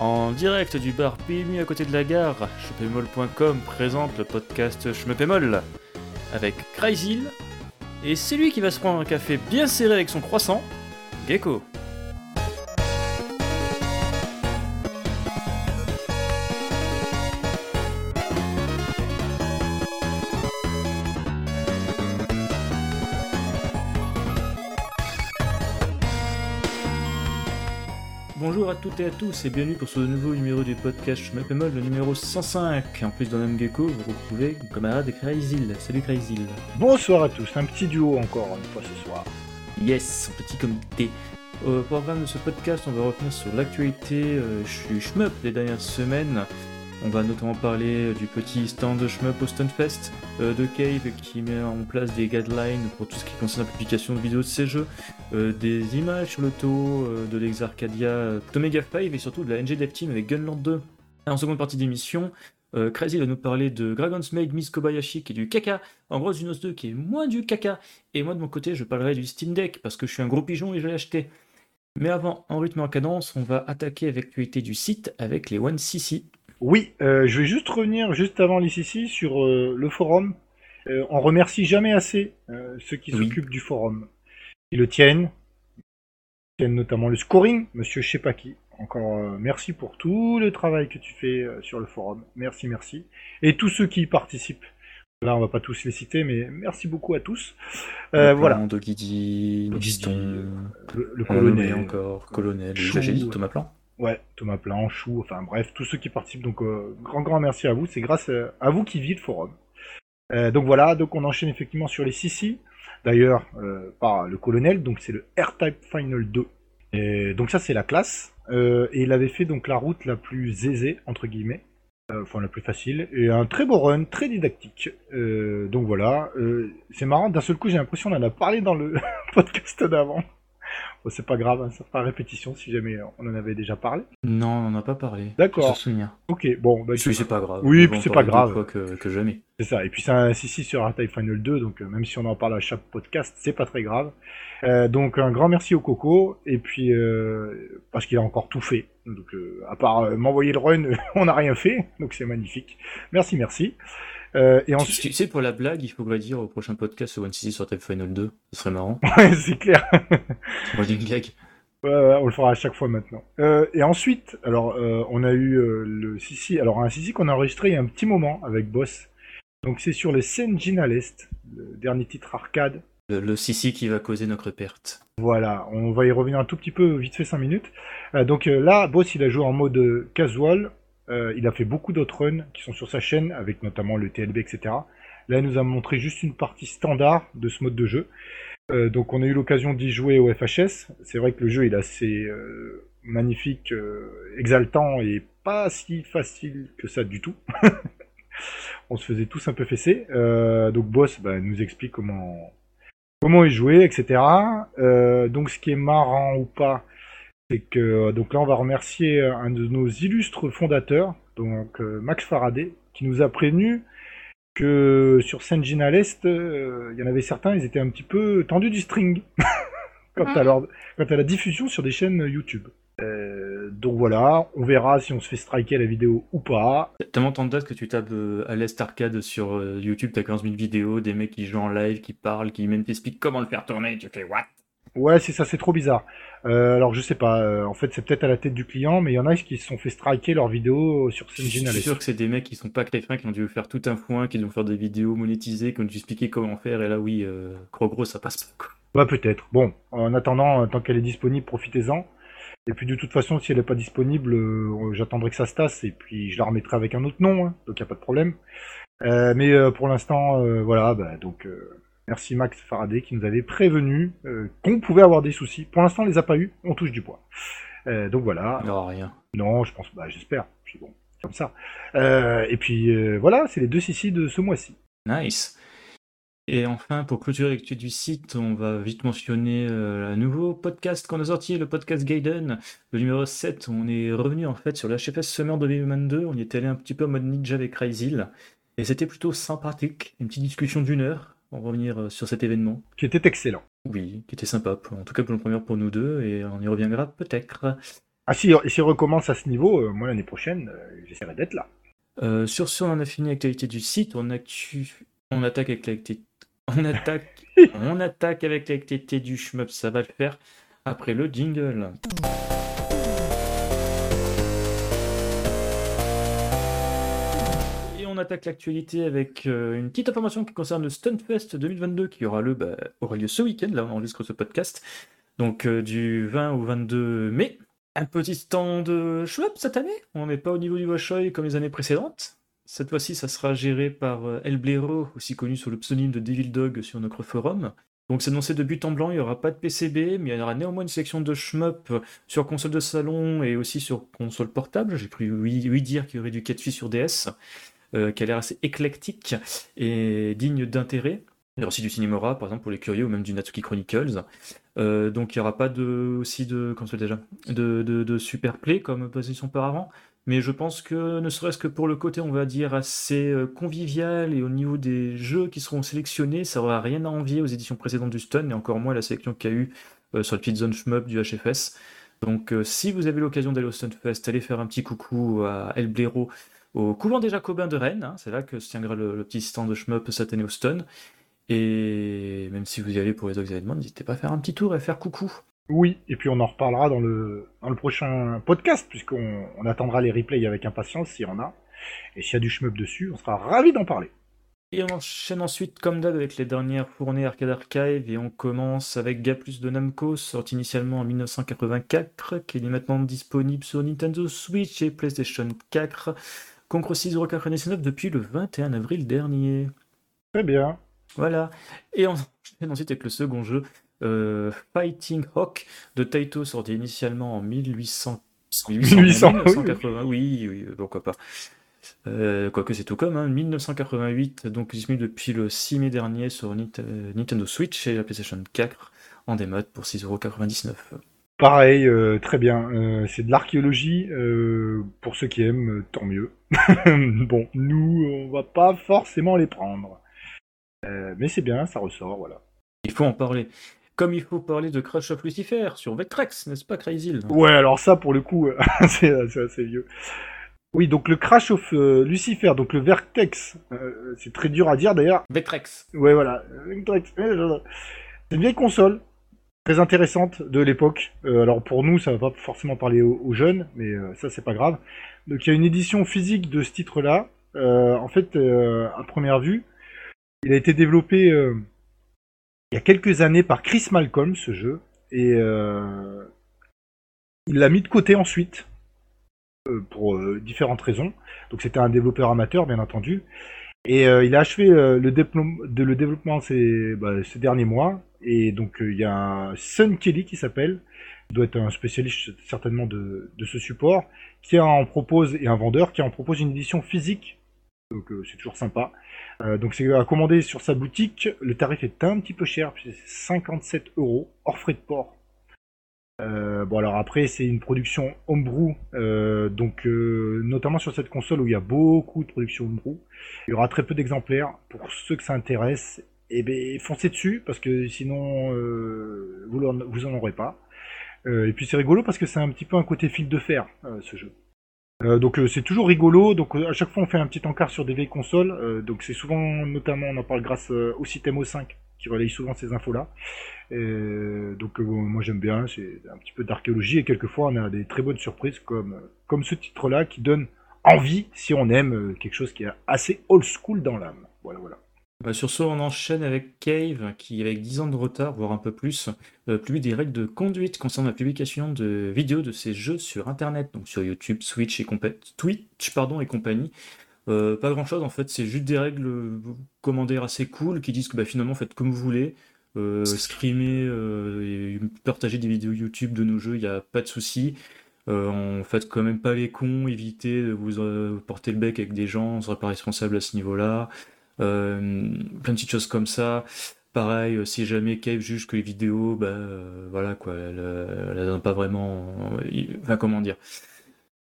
En direct du bar PMU à côté de la gare, chepémol.com présente le podcast Schmepémol avec Crazy et c'est lui qui va se prendre un café bien serré avec son croissant, Gecko. Toutes et à tous et bienvenue pour ce nouveau numéro du podcast Schmepémol, le numéro 105. En plus dans même Gecko, vous retrouvez mon camarade Crazyl. Salut Crazyl. Bonsoir à tous, un petit duo encore une fois ce soir. Yes, un petit comité. Au programme de ce podcast, on va revenir sur l'actualité euh, Shmup des dernières semaines. On va notamment parler du petit stand de Shmup au Stunfest, euh, de Cave qui met en place des guidelines pour tout ce qui concerne la publication de vidéos de ses jeux, euh, des images sur le taux euh, de l'Exarcadia euh, d'Omega 5 et surtout de la NG Dev Team avec Gunland 2. Et en seconde partie d'émission, euh, Crazy va nous parler de Dragon's Maid Miss Kobayashi qui est du caca, en gros Unos 2 qui est moins du caca, et moi de mon côté je parlerai du Steam Deck parce que je suis un gros pigeon et je l'ai acheté. Mais avant, en rythme et en cadence, on va attaquer avec l'actualité du site avec les 1cc. Oui, euh, je vais juste revenir juste avant l'ICC sur euh, le forum. Euh, on remercie jamais assez euh, ceux qui Oui. s'occupent du forum. Ils le tiennent, Ils tiennent notamment le scoring, Monsieur Chepaki. Encore euh, merci pour tout le travail que tu fais euh, sur le forum. Merci, merci. Et tous ceux qui y participent. Là, on va pas tous les citer, mais merci beaucoup à tous. Euh, voilà, De Guidi, Piston, le, le colonel colonel, encore, colonel, j'ai dit Thomas Plan. Ouais, Thomas Plan, Chou, enfin bref, tous ceux qui participent. Donc, grand, grand merci à vous. C'est grâce à vous qui vit le forum. Donc voilà, donc on enchaîne effectivement sur les CC. D'ailleurs, euh, par le colonel, donc c'est le R-Type Final 2. Et donc ça, c'est la classe. Euh, et il avait fait donc la route la plus aisée, entre guillemets. Euh, Enfin, la plus facile. Et un très beau run, très didactique. Donc voilà. C'est marrant, d'un seul coup, j'ai l'impression qu'on en a parlé dans le podcast d'avant. Bon, c'est pas grave, hein, ça fera répétition si jamais on en avait déjà parlé. Non, on n'en a pas parlé. D'accord. Souviens. Ok, bon, bah, Oui, c'est pas grave. Oui, puis c'est pas grave. que, que jamais. c'est ça. Et puis c'est un CC sur R-Type Final 2, donc euh, même si on en parle à chaque podcast, c'est pas très grave. Euh, donc un grand merci au Coco, et puis euh, parce qu'il a encore tout fait. Donc à part m'envoyer le run, on n'a rien fait, donc c'est magnifique. Merci, merci. Euh, et Tu, ensuite, tu sais, pour la blague, il faudrait dire au prochain podcast sur 1cc sur Type Final 2. Ce serait marrant. ouais, c'est clair. Running gag. Ouais, ouais, on le fera à chaque fois maintenant. Euh, et ensuite, alors euh, on a eu le Sissi, alors un Sissi qu'on a enregistré il y a un petit moment avec Boss. Donc c'est sur le Senjin à l'Est, le dernier titre arcade. Le, le Sissi qui va causer notre perte. Voilà, on va y revenir un tout petit peu, vite fait 5 minutes. Donc là, Boss il a joué en mode casual, Euh, il a fait beaucoup d'autres runs qui sont sur sa chaîne, avec notamment le TLB, etc. Là, il nous a montré juste une partie standard de ce mode de jeu. Euh, donc on a eu l'occasion d'y jouer au FHS. C'est vrai que le jeu il est assez euh, magnifique, exaltant et pas si facile que ça du tout. on se faisait tous un peu fesser. Donc Boss bah, nous explique comment comment y jouer, etc. Donc ce qui est marrant ou pas, c'est que donc là on va remercier un de nos illustres fondateurs, donc euh, Max Faraday, qui nous a prévenu que sur Senjin à l'Est, euh, il y en avait certains, ils étaient un petit peu tendus du string quant, à leur- quant à la diffusion sur des chaînes YouTube. Euh, donc voilà, on verra si on se fait striker à la vidéo ou pas. Tellement tant de dates que tu tapes euh, à l'Est Arcade sur euh, YouTube, t'as 15 000 vidéos, des mecs qui jouent en live, qui parlent, qui même t'expliquent comment le faire tourner, tu fais what? Ouais, c'est ça, c'est trop bizarre. Euh, alors je sais pas, euh, en fait c'est peut-être à la tête du client, mais il y en a qui se sont fait striker leurs vidéos sur Je Senjin à suis sûr que c'est des mecs qui sont pas très fins, qui ont dû faire tout un foin, qui vont faire des vidéos monétisées, qui ont dû expliquer comment faire, et là oui, euh, gros gros, ça passe pas quoi. Bah peut-être. Bon, en attendant, tant qu'elle est disponible, profitez-en. Et puis de toute façon, si elle n'est pas disponible, j'attendrai que ça se tasse et puis je la remettrai avec un autre nom, hein, donc il n'y a pas de problème. Mais pour l'instant, voilà, bah, donc euh, merci Max Faraday qui nous avait prévenu euh, qu'on pouvait avoir des soucis. Pour l'instant, on les a pas eu, on touche du poids. Euh, donc voilà. Non, rien. Non, je pense, bah j'espère. Puis bon, comme ça. Euh, et puis voilà, c'est les deux CC de ce mois-ci. Nice. Et enfin, pour clôturer l'actu du site, on va vite mentionner un nouveau podcast qu'on a sorti, le podcast Gaiden, le numéro 7. On est revenu en fait sur l'HFS Summer 2022. On y est allé un petit peu en mode ninja avec Ryzil. Et c'était plutôt sympathique. Une petite discussion d'une heure pour revenir euh, sur cet événement. Qui était excellent. Oui, qui était sympa, pour- en tout cas pour le premier pour nous deux, et on y reviendra peut-être. Ah si, si recommence à ce niveau, moi l'année prochaine, j'essaierai d'être là. sur ce, on en a fini avec l'actualité du site. On, on attaque avec l'actualité. On attaque... on attaque avec l'actualité du shmup, ça va le faire après le jingle. On attaque l'actualité avec euh, une petite information qui concerne le Stunfest 2022 qui aura, le, bah, aura lieu ce week-end, là on enregistre ce podcast, donc euh, du 20 au 22 mai. Un petit stand de shmup cette année, on n'est pas au niveau du Washoy comme les années précédentes. Cette fois-ci, ça sera géré par euh, El Blero, aussi connu sous le pseudonyme de Devil Dog sur notre forum. Donc c'est annoncé de but en blanc, il n'y aura pas de PCB, mais il y aura néanmoins une section de shmup sur console de salon et aussi sur console portable. J'ai cru oui, dire qu'il y aurait du Catfish sur DS. Euh, qui a l'air assez éclectique et digne d'intérêt. Il y aura aussi du Cinemora, par exemple, pour les curieux, ou même du Natsuki Chronicles. Euh, donc il n'y aura pas de, aussi de, comme déjà, de, de, super play comme position auparavant. Mais je pense que, ne serait-ce que pour le côté, on va dire, assez euh, convivial et au niveau des jeux qui seront sélectionnés, ça n'aura rien à envier aux éditions précédentes du Stun et encore moins la sélection qu'il y a eu sur le petite zone shmup du HFS. Donc si vous avez l'occasion d'aller au Stunfest, allez faire un petit coucou à El Blero au couvent des Jacobins de Rennes. Hein, c'est là que se tiendra le, petit stand de shmup cette année au Stone. Et même si vous y allez pour les autres événements, n'hésitez pas à faire un petit tour et faire coucou. Oui, et puis on en reparlera dans le, dans le prochain podcast, puisqu'on on attendra les replays avec impatience s'il y en a. Et s'il y a du shmup dessus, on sera ravis d'en parler. Et on enchaîne ensuite, comme d'hab, avec les dernières fournées Arcade Archive, et on commence avec Plus de Namco, sorti initialement en 1984, qui est maintenant disponible sur Nintendo Switch et PlayStation 4. Concours 6,99€ depuis le 21 avril dernier. Très bien. Voilà. Et on ensuite avec le second jeu, euh, Fighting Hawk de Taito, sorti initialement en 1800... 1880. Oui, oui, pourquoi pas. Euh, quoique c'est tout comme, hein, 1988, donc disponible depuis le 6 mai dernier sur Nintendo Switch et la PlayStation 4 en démode pour 6,99€. Pareil, euh, très bien. Euh, c'est de l'archéologie. Euh, pour ceux qui aiment, tant mieux. bon, nous, on va pas forcément les prendre. mais c'est bien, ça ressort, voilà. Il faut en parler. Comme il faut parler de Crash of Lucifer sur Vectrex, n'est-ce pas, Crazy Ouais, alors ça, pour le coup, c'est assez vieux. Oui, donc le Crash of Lucifer, donc le Vertex, c'est très dur à dire d'ailleurs. Vectrex. Ouais, voilà. Vectrex. C'est une vieille console très intéressante de l'époque. Euh, alors pour nous, ça va pas forcément parler aux, jeunes, mais euh, ça c'est pas grave. Donc il y a une édition physique de ce titre-là. Euh, en fait, à première vue, il a été développé il y a quelques années par Chris Malcolm, ce jeu, et il l'a mis de côté ensuite pour différentes raisons. Donc c'était un développeur amateur, bien entendu. Et il a achevé le, le, développement ces, bah, ces derniers mois. Et donc euh, il y a un Sun Kelly qui s'appelle, doit être un spécialiste certainement de, ce support, qui en propose, et un vendeur, qui en propose une édition physique. Donc euh, c'est toujours sympa. Euh, donc c'est à commander sur sa boutique. Le tarif est un petit peu cher, c'est 57 euros hors frais de port. Euh, bon alors après c'est une production homebrew, euh, donc euh, notamment sur cette console où il y a beaucoup de production homebrew, il y aura très peu d'exemplaires. Pour ceux que ça intéresse, et eh ben foncez dessus parce que sinon vous, vous en aurez pas. Et puis c'est rigolo parce que c'est un petit peu un côté fil de fer ce jeu. donc c'est toujours rigolo. Donc à chaque fois on fait un petit encart sur des vieilles consoles. donc c'est souvent notamment on en parle grâce au système O5 qui relaye souvent ces infos là. donc moi j'aime bien. C'est un petit peu d'archéologie et quelquefois on a des très bonnes surprises comme comme ce titre là qui donne envie si on aime quelque chose qui est assez old school dans l'âme. Voilà voilà. Bah, sur ce, on enchaîne avec Cave, qui, avec 10 ans de retard, voire un peu plus, euh, publie des règles de conduite concernant la publication de vidéos de ses jeux sur Internet, donc sur YouTube, Switch Twitch et compagnie. Euh, pas grand chose en fait, c'est juste des règles euh, commandées assez cool qui disent que bah, finalement faites comme vous voulez, euh, screamer et partager des vidéos YouTube de nos jeux, il n'y a pas de souci. on fait quand même pas les cons, évitez de vous porter le bec avec des gens, on sera pas responsable à ce niveau-là. Euh, plein de petites choses comme ça. Pareil, euh, si jamais Cave juge que les vidéos, bah euh, voilà quoi, elle, elle, donne pas vraiment. Enfin, comment dire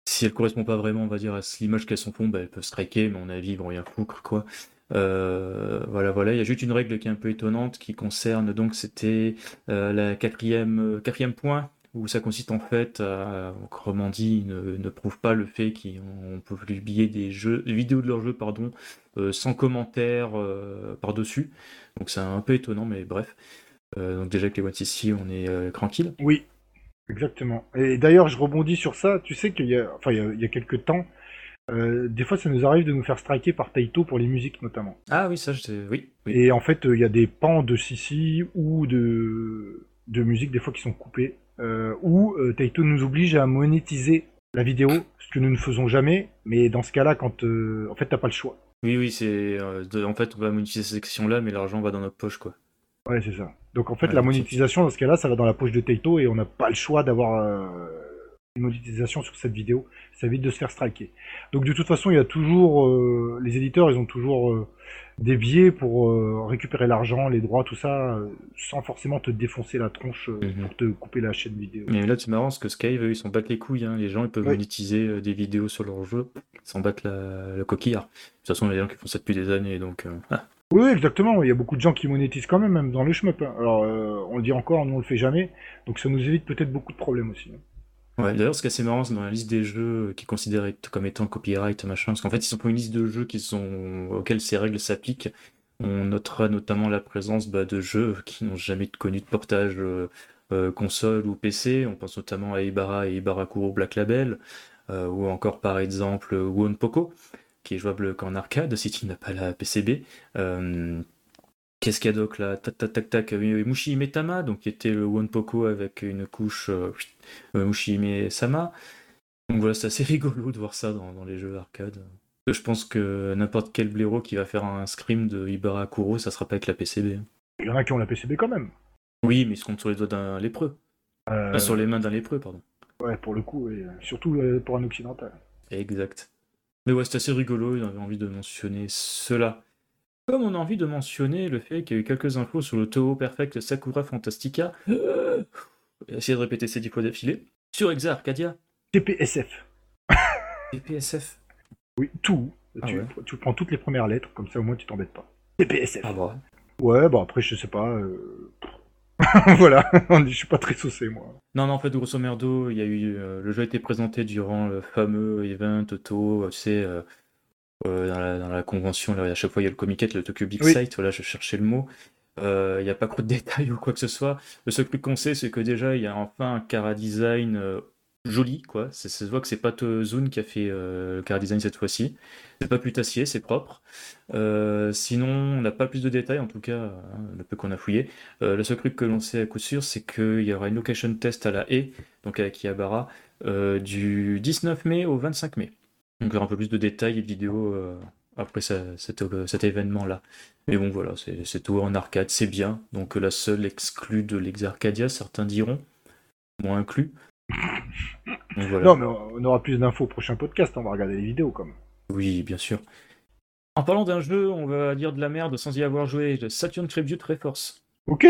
Si elle correspond pas vraiment, on va dire, à l'image qu'elles sont font, bah, elles peuvent striker, mais on a vivre rien foutre quoi. Euh, voilà, voilà. Il y a juste une règle qui est un peu étonnante qui concerne donc c'était euh, la quatrième quatrième point où ça consiste en fait à, autrement dit, ne, ne prouve pas le fait qu'on peut publier des jeux, vidéos de leurs jeux, pardon, euh, sans commentaire euh, par-dessus. Donc c'est un peu étonnant, mais bref. Euh, donc déjà que les One ici, on est euh, tranquille. Oui, exactement. Et d'ailleurs, je rebondis sur ça. Tu sais qu'il y a, enfin, il y a, il y a quelques temps, euh, des fois, ça nous arrive de nous faire striker par Taito pour les musiques notamment. Ah oui, ça, je oui. oui. Et en fait, il y a des pans de Sissi ou de, de musique des fois qui sont coupés, euh, où euh, Taito nous oblige à monétiser la vidéo, ce que nous ne faisons jamais. Mais dans ce cas-là, quand euh, en fait, t'as pas le choix. Oui, oui, c'est. en fait, on va monétiser cette section-là, mais l'argent va dans notre poche, quoi. Ouais, c'est ça. Donc en fait, Ouais, la monétisation dans ce cas-là, ça va dans la poche de Taito et on n'a pas le choix d'avoir euh, une monétisation sur cette vidéo. Ça évite de se faire striker. Donc de toute façon, il y a toujours euh, les éditeurs, ils ont toujours euh, des biais pour récupérer l'argent, les droits, tout ça, sans forcément te défoncer la tronche Mhm. pour te couper la chaîne vidéo. Mais là, c'est marrant parce que Skype, eux, ils s'en battent les couilles. hein. Les gens, ils peuvent monétiser des vidéos sur leur jeu. Ils s'en battent la, le coquillard. De toute façon, il y a des gens qui font ça depuis des années, donc. ah. Oui, exactement. Il y a beaucoup de gens qui monétisent quand même, même dans le shmup. hein. Alors, euh, on le dit encore, nous on le fait jamais, donc ça nous évite peut-être beaucoup de problèmes aussi. hein. Ouais, d'ailleurs, ce qui est assez marrant, c'est dans la liste des jeux qui est considérée comme étant copyright, machin, parce qu'en fait, ils ont pas une liste de jeux sont, auxquels ces règles s'appliquent. On notera notamment la présence bah, de jeux qui n'ont jamais connu de portage euh, euh, console ou PC. On pense notamment à Ibarra et Ibarakuro Black Label, ou encore par exemple Won Poco, qui est jouable qu'en arcade si tu n'as pas la PCB. Euh, Qu'est-ce qu'il y a d'autre là? Tac tac tac tac. Oui, Mushi Metama, donc qui était le One Poco avec une couche euh, euh, Mushihime Sama. Donc voilà, c'est assez rigolo de voir ça dans, dans les jeux arcade. Euh, Je pense que n'importe quel blaireau qui va faire un scrim de Ibara Kuro, ça sera pas avec la PCB. Il y en a qui ont la PCB quand même. Oui, mais ils se comptent sur les doigts d'un lépreux. Euh, Enfin, sur les mains d'un lépreux, pardon. Ouais, pour le coup, et euh, surtout euh, pour un occidental. Exact. Mais ouais, c'est assez rigolo, j'avais envie de mentionner cela. Comme on a envie de mentionner le fait qu'il y a eu quelques infos sur le Toho Perfect Sakura Fantastica, essayer de répéter ces dix fois d'affilée, sur Exa Arcadia, TPSF. et PSF. Oui, tout. Ah tu, ouais. tu prends toutes les premières lettres, comme ça au moins tu t'embêtes pas. TPSF. Ah bah. Ouais, bon après je sais pas. euh, voilà, je suis pas très saucé moi. Non, non, en fait, grosso merdo, il y a eu, euh, le jeu a été présenté durant le fameux event Toho, tu sais, euh, euh, dans, la, dans la convention, là, à chaque fois il y a le comiquet, le Tokyo Big Oui. Sight, voilà, je cherchais le mot. Euh, Il n'y a pas trop de détails ou quoi que ce soit. Le seul truc qu'on sait, c'est que déjà, il y a enfin un Cara Design euh, joli, quoi. Ça, se voit que c'est pas Zune qui a fait euh, le Cara Design cette fois-ci. C'est pas putassier, c'est propre. Euh, sinon, on n'a pas plus de détails, en tout cas, hein, le peu qu'on a fouillé. Euh, le seul truc que l'on sait à coup sûr, c'est qu'il y aura une location test à la haie, donc Iabara, euh, du 19 mai au 25 mai. Donc il y aura un peu plus de détails et de vidéos euh, après cet, euh, cet événement-là. Mais bon, voilà, c'est tout en arcade, c'est bien. Donc euh, la seule exclue de l'Ex Arcadia, certains diront, moins inclus. Donc voilà. Non, mais on aura plus d'infos au prochain podcast, on va regarder les vidéos comme. Oui, bien sûr. En parlant d'un jeu, on va dire de la merde sans y avoir joué, de Saturn Tribute Reforce. Ok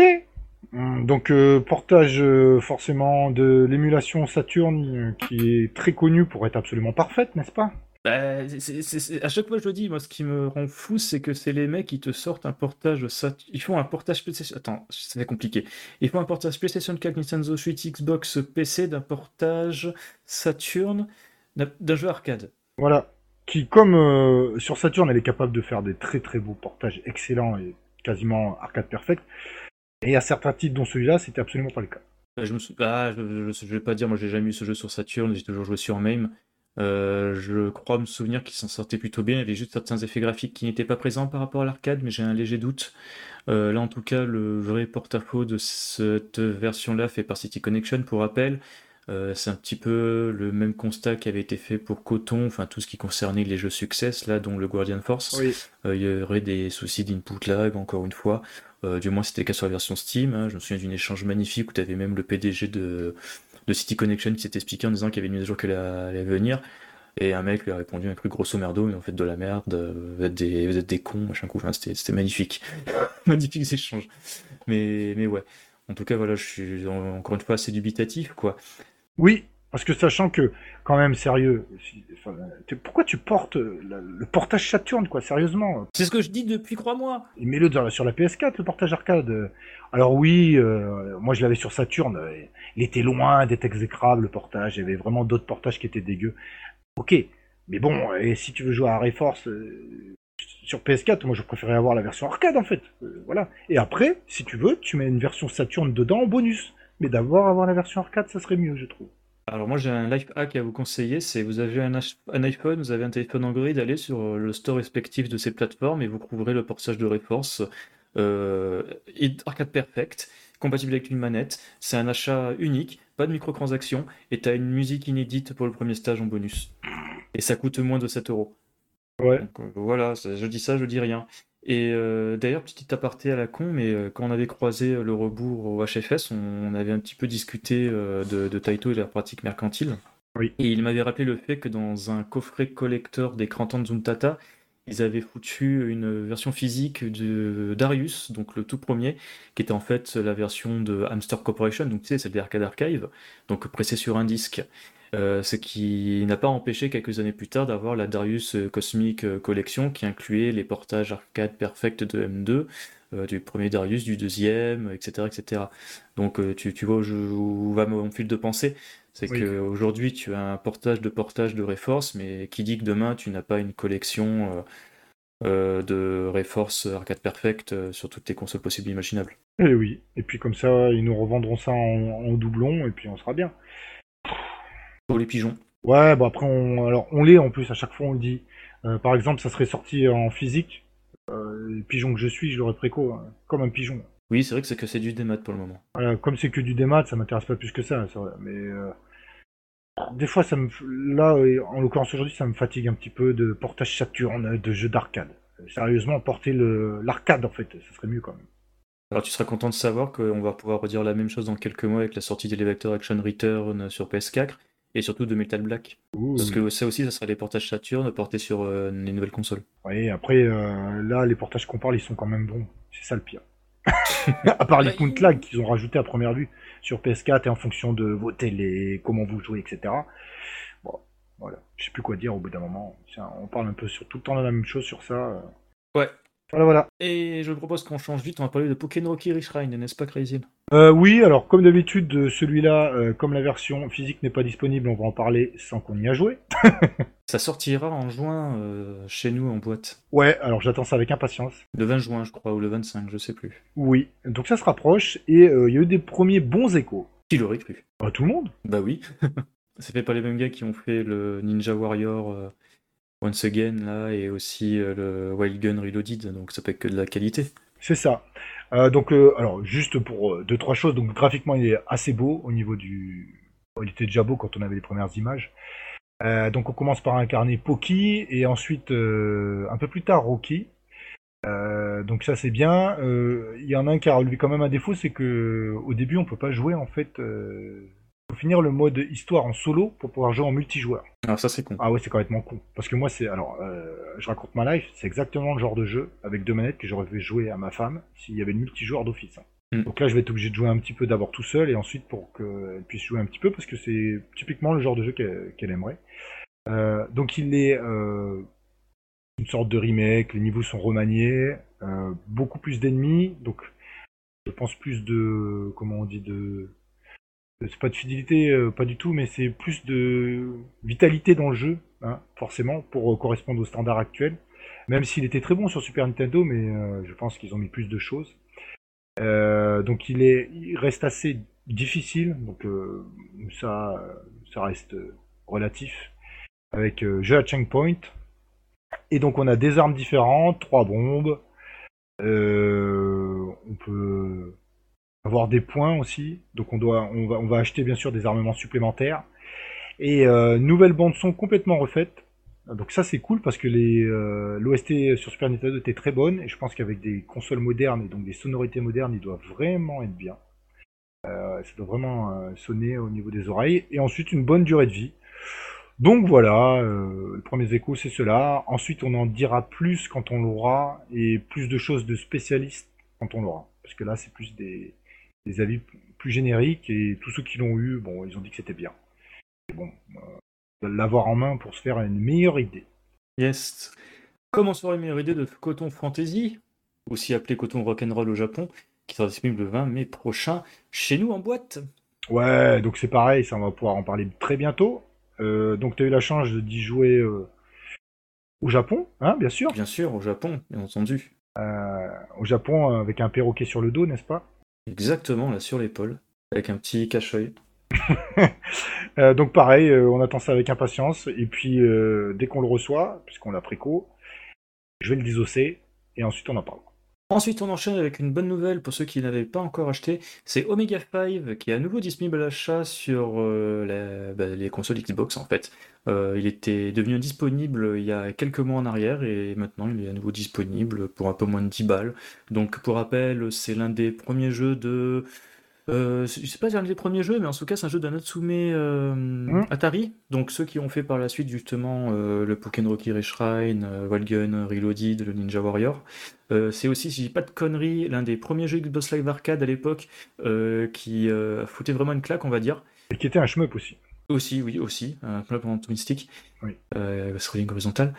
Hum, Donc euh, portage euh, forcément de l'émulation Saturn euh, qui est très connue pour être absolument parfaite, n'est-ce pas? Bah, c'est- c'est- c'est- à chaque fois je le dis, moi ce qui me rend fou, c'est que c'est les mecs qui te sortent un portage Sat- Ils font un portage PlayStation. Attends, c'est compliqué. Ils font un portage PlayStation 4, Nintendo Switch, Xbox, PC d'un portage Saturn d'un d'un jeu arcade. Voilà. Qui, comme euh, sur Saturn, elle est capable de faire des très très beaux portages excellents et quasiment arcade perfect. Et à certains titres, dont celui-là, c'était absolument pas le cas. Euh, Je me sou- ah, je, je- je vais pas dire, moi j'ai jamais eu ce jeu sur Saturn, j'ai toujours joué sur MAME. Euh, je crois me souvenir qu'il s'en sortait plutôt bien, il y avait juste certains effets graphiques qui n'étaient pas présents par rapport à l'arcade, mais j'ai un léger doute. Euh, là en tout cas, le vrai porte-à-faux de cette version-là fait par City Connection, pour rappel. Euh, c'est un petit peu le même constat qui avait été fait pour Coton, enfin tout ce qui concernait les jeux Success, là, dont le Guardian Force. Oui. Euh, il y aurait des soucis d'input lag, encore une fois. Euh, du moins, c'était le cas sur la version Steam. hein. Je me souviens d'une échange magnifique où tu avais même le PDG de, de City Connection qui s'était expliqué en disant qu'il y avait une mise à jour qui allait, venir. Et un mec lui a répondu un truc grosso merdo, mais en fait de la merde, vous êtes des, cons, machin coup. Enfin, c'était magnifique. Magnifiques échanges. Mais, mais ouais. En tout cas, voilà, je suis en- encore une fois assez dubitatif, quoi. Oui, Parce que sachant que, quand même, sérieux, pourquoi tu portes le, portage Saturn, quoi, sérieusement? C'est ce que je dis depuis, crois-moi. Mets-le sur la PS4, le portage arcade. Alors oui, euh, moi je l'avais sur Saturn, euh, il était loin d'être exécrable le portage, il y avait vraiment d'autres portages qui étaient dégueux. Ok, mais bon, et si tu veux jouer à Reforce euh, sur PS4, moi je préférais avoir la version arcade en fait. voilà. Et après, si tu veux, tu mets une version Saturn dedans en bonus. Mais d'abord avoir la version arcade, ça serait mieux, je trouve. Alors moi j'ai un life hack à vous conseiller, c'est vous avez un, iPhone, vous avez un téléphone Android, allez sur euh, le store respectif de ces plateformes et vous trouverez le portage de Reforce euh, Arcade Perfect, compatible avec une manette. C'est un achat unique, pas de microtransactions, et tu as une musique inédite pour le premier stage en bonus. Et ça coûte moins de 7 euros. Ouais. Donc, euh, voilà, je dis ça, je dis rien. Et euh, d'ailleurs, petit aparté à la con, mais euh, quand on avait croisé le rebours au HFS, on, avait un petit peu discuté euh, de, Taito et de la pratique mercantile. Oui. Et il m'avait rappelé le fait que dans un coffret collector des Cranton Zuntata, ils avaient foutu une version physique de Darius, donc le tout premier, qui était en fait la version de Hamster Corporation, donc tu sais, celle d'Arcade Archive, donc pressée sur un disque. Euh, ce qui n'a pas empêché quelques années plus tard d'avoir la Darius euh, Cosmic euh, Collection qui incluait les portages arcade perfect de M2, du premier Darius, du deuxième, etc. etc. Donc tu, tu, vois où, va mon fil de pensée. C'est qu'aujourd'hui tu as un portage de portage de Reforce, mais qui dit que demain tu n'as pas une collection de Reforce Arcade Perfect sur toutes tes consoles possibles et imaginables. Et eh oui, et puis comme ça ils nous revendront ça en doublon et puis on sera bien les pigeons. Ouais, bon après on, alors on l'est en plus à chaque fois on le dit. Euh, par exemple, ça serait sorti en physique. Euh, le pigeon que je suis, je l'aurais préco hein, comme un pigeon. Oui, c'est vrai que c'est que c'est du démat pour le moment. comme c'est que du démat, ça m'intéresse pas plus que ça. Vrai, mais euh, des fois, ça me, là, en l'occurrence aujourd'hui, ça me fatigue un petit peu de portage Saturn, de jeux d'arcade. Sérieusement, porter l'arcade en fait, ça serait mieux quand même. Alors tu seras content de savoir qu'on va pouvoir redire la même chose dans quelques mois avec la sortie d'Elevator Action Return sur PS4 et surtout de Metal Black. Parce que ça aussi, ça sera des portages Saturn portés sur euh, les nouvelles consoles. Oui, après, euh, là, les portages qu'on parle, ils sont quand même bons. C'est ça le pire. à part les count lag qu'ils ont rajouté à première vue sur PS4 et en fonction de vos télés, comment vous jouez, etc. Bon, voilà. Je sais plus quoi dire au bout d'un moment. On parle un peu sur tout le temps la même chose sur ça. Ouais, voilà, voilà. Et je propose qu'on change vite, on va parler de Pokémon Rocky Reshrine, n'est-ce pas Crazy? Euh, Oui, alors comme d'habitude, celui-là, euh, comme la version physique n'est pas disponible, on va en parler sans qu'on y a joué. ça sortira en juin euh, chez nous en boîte. Ouais, alors j'attends ça avec impatience. Le 20 juin, je crois, ou le 25, je sais plus. Oui, donc ça se rapproche, et il y a eu des premiers bons échos. Qui l'aurait cru? Bah, Tout le monde Bah oui. C'est fait par les mêmes gars qui ont fait le Ninja Warrior Once Again là et aussi euh, le Wild Gun Reloaded, donc ça peut être que de la qualité. C'est ça. Euh, donc euh, alors juste pour deux trois choses, donc graphiquement il est assez beau au niveau du, il était déjà beau quand on avait les premières images. donc on commence par incarner Poki et ensuite un peu plus tard Rocky. donc ça c'est bien. Il y en a un qui a relevé quand même un défaut, c'est que au début on peut pas jouer en fait faut finir le mode histoire en solo pour pouvoir jouer en multijoueur. Ah ça c'est con. Ah ouais c'est complètement con. Parce que moi c'est alors euh, je raconte ma life, c'est exactement le genre de jeu avec deux manettes que j'aurais fait jouer à ma femme s'il y avait le multijoueur d'office. Hein. Hmm. Donc là je vais être obligé de jouer un petit peu d'abord tout seul et ensuite pour qu'elle puisse jouer un petit peu parce que c'est typiquement le genre de jeu qu'elle aimerait. Euh, donc il est euh, une sorte de remake, les niveaux sont remaniés, beaucoup plus d'ennemis, donc je pense plus de comment on dit de c'est pas de fidélité, euh, pas du tout, mais c'est plus de vitalité dans le jeu, hein, forcément, pour euh, correspondre aux standards actuels. Même s'il était très bon sur Super Nintendo, mais euh, je pense qu'ils ont mis plus de choses. donc il est, il reste assez difficile, donc ça, ça reste relatif. Avec jeu à checkpoint. Et donc on a des armes différentes, trois bombes. on peut avoir des points aussi. Donc on doit, on va, on va acheter bien sûr des armements supplémentaires. Et euh, nouvelle bande son complètement refaite. Donc ça c'est cool parce que les euh, l'OST sur Super Nintendo était très bonne et je pense qu'avec des consoles modernes et donc des sonorités modernes, il doit vraiment être bien. Euh, ça doit vraiment sonner au niveau des oreilles et ensuite une bonne durée de vie. Donc voilà, le premier écho c'est cela. Ensuite on en dira plus quand on l'aura et plus de choses de spécialistes quand on l'aura. Parce que là c'est plus des, des avis plus génériques et tous ceux qui l'ont eu, bon, ils ont dit que c'était bien. bon, euh, l'avoir en main pour se faire une meilleure idée. Yes. Comment sera une meilleure idée de Coton Fantasy, aussi appelé Coton Rock'n'Roll au Japon, qui sera disponible le 20 mai prochain chez nous en boîte Ouais, donc c'est pareil, ça on va pouvoir en parler très bientôt. Euh, donc tu as eu la chance d'y jouer euh, au Japon, hein, bien sûr. Bien sûr, au Japon, bien entendu. Euh, au Japon, avec un perroquet sur le dos, n'est-ce pas? Exactement, là sur l'épaule, avec un petit cache-œil. donc pareil, on attend ça avec impatience. Et puis dès qu'on le reçoit, puisqu'on l'a préco, je vais le disosser et ensuite on en parle. Ensuite, on enchaîne avec une bonne nouvelle pour ceux qui n'avaient pas encore acheté. C'est Omega 5 qui est à nouveau disponible à l'achat sur euh, bah, les consoles Xbox en fait. Euh, il était devenu disponible il y a quelques mois en arrière et maintenant il est à nouveau disponible pour un peu moins de 10 balles. Donc pour rappel, c'est l'un des premiers jeux de euh, je sais pas si c'est un des premiers jeux, mais en tout cas, c'est un jeu d'un Natsume euh, mmh. Atari. Donc, ceux qui ont fait par la suite, justement, euh, le Pokémon Rocky Shrine, euh, Wild Gun, Reloaded, le Ninja Warrior. c'est aussi, si je dis pas de conneries, l'un des premiers jeux Xbox Live Arcade à l'époque qui foutait vraiment une claque, on va dire. Et qui était un shmup aussi. Aussi, oui, aussi. Un shmup en stick. Oui. scrolling horizontal.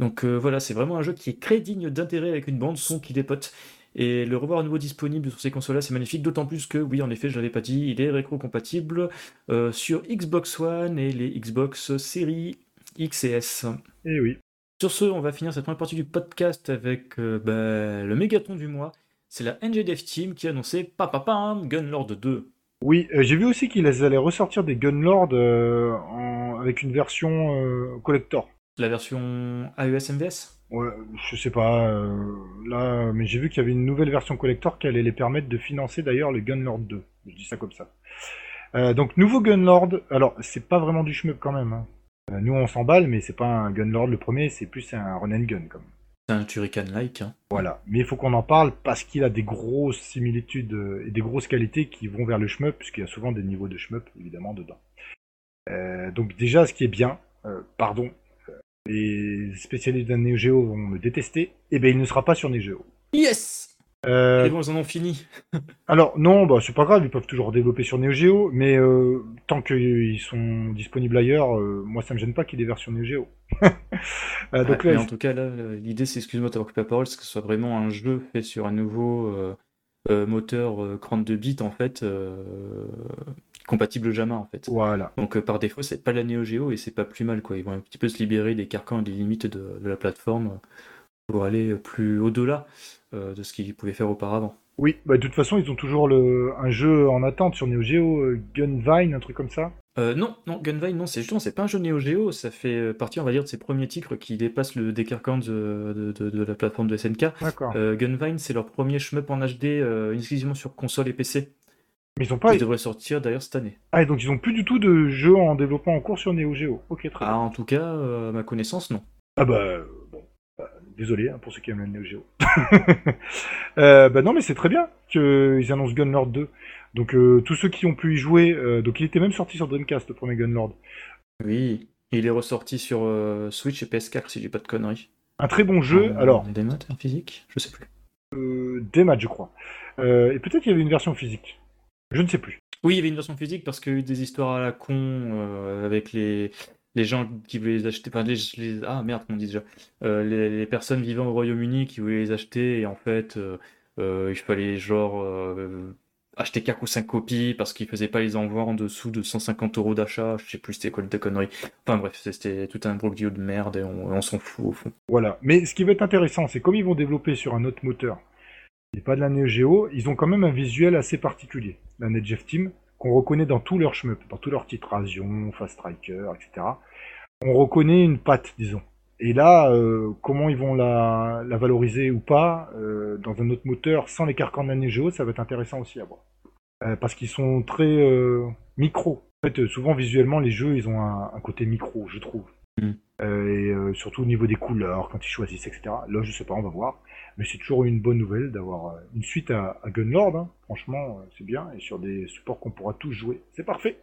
Donc voilà, c'est vraiment un jeu qui est très digne d'intérêt avec une bande son qui dépote. Et le revoir à nouveau disponible sur ces consoles-là, c'est magnifique, d'autant plus que, oui, en effet, je l'avais pas dit, il est rétro-compatible euh, sur Xbox One et les Xbox Series X et S. Et eh oui. Sur ce, on va finir cette première partie du podcast avec euh, bah, le mégaton du mois. C'est la NGDev Team qui a annoncé papapam Gunlord 2. Oui, euh, j'ai vu aussi qu'ils allaient ressortir des Gunlord avec une version collector. La version AES MVS Ouais, je sais pas. Euh, là, mais j'ai vu qu'il y avait une nouvelle version collector qui allait les permettre de financer d'ailleurs le Gunlord 2. Je dis ça comme ça. Euh, donc nouveau Gunlord. Alors c'est pas vraiment du shmup quand même. Hein. Euh, nous on s'emballe, mais c'est pas un Gunlord le premier, c'est plus un run and gun comme. C'est un Turrican-like. Hein. Voilà, mais il faut qu'on en parle parce qu'il a des grosses similitudes et des grosses qualités qui vont vers le shmup, puisqu'il y a souvent des niveaux de shmup évidemment dedans. donc déjà, ce qui est bien, pardon, les spécialistes d'un Neo Geo vont me détester, et eh ben il ne sera pas sur Neo Geo. Yes euh... ils en ont fini. alors non, bah c'est pas grave, ils peuvent toujours développer sur Neo Geo, mais euh, tant qu'ils sont disponibles ailleurs, euh, moi ça me gêne pas qu'il y ait des versions Neo Geo. euh, donc, mais en tout cas là, l'idée c'est, excuse-moi d'avoir coupé la parole, c'est que ce soit vraiment un jeu fait sur un nouveau euh, moteur 32 bits en fait compatible jamais en fait. Voilà. Donc euh, par défaut, c'est pas la Neo Geo et c'est pas plus mal quoi. Ils vont un petit peu se libérer des carcans et des limites de, la plateforme pour aller plus au-delà euh, de ce qu'ils pouvaient faire auparavant. Oui, bah, de toute façon, ils ont toujours le, un jeu en attente sur Neo Geo, euh, Gunvine, un truc comme ça. non, non, Gunvine, non, c'est justement, c'est pas un jeu Neo Geo, ça fait partie, on va dire, de ses premiers titres qui dépassent le décarcan de, de, la plateforme de SNK. D'accord. Gunvine, c'est leur premier shmup en HD, exclusivement sur console et PC. Mais ils ont pas. Sortir d'ailleurs cette année. Ah, et donc ils ont plus du tout de jeux en développement en cours sur Neo Geo. Ok, très ah, bien. en tout cas, euh, à ma connaissance, non. Ah bah, bon. Bah, désolé hein, pour ceux qui aiment le Neo Geo. euh, bah non, mais c'est très bien qu'ils annoncent Gunlord 2. Donc euh, tous ceux qui ont pu y jouer, donc il était même sorti sur Dreamcast le premier Gunlord. Oui, il est ressorti sur Switch et PS4 si j'ai pas de conneries. Un très bon jeu. Alors. Des maths en physique, je sais plus. des maths, je crois. et peut-être qu'il y avait une version physique. Je ne sais plus. Oui, il y avait une version physique parce qu'il y a eu des histoires à la con euh, avec les, les gens qui voulaient les acheter. Enfin, les, ah merde, on dit déjà. Euh, les, personnes vivant au Royaume-Uni qui voulaient les acheter et en fait, euh, il fallait genre acheter 4 ou 5 copies parce qu'ils faisaient pas les envois en dessous de 150 euros d'achat. Je sais plus c'était quoi de connerie. Enfin bref, c'était tout un broglio de merde et on, on s'en fout au fond. Voilà. Mais ce qui va être intéressant, c'est comme ils vont développer sur un autre moteur et pas de la Neo Geo, ils ont quand même un visuel assez particulier, la NetJeff Team, qu'on reconnaît dans tous leurs shmup, dans tous leurs titres, Rasion, Fast Striker, etc. On reconnaît une patte, disons. Et là, euh, comment ils vont la, valoriser ou pas euh, dans un autre moteur sans les carcans de la Neo Geo, ça va être intéressant aussi à voir. Euh, parce qu'ils sont très micro. En fait, souvent visuellement, les jeux, ils ont un, côté micro, je trouve. Mm. et surtout au niveau des couleurs, quand ils choisissent, etc. Là, je sais pas, on va voir. Mais c'est toujours une bonne nouvelle d'avoir euh, une suite à, Gunlord. Hein. Franchement, euh, c'est bien. Et sur des supports qu'on pourra tous jouer. C'est parfait.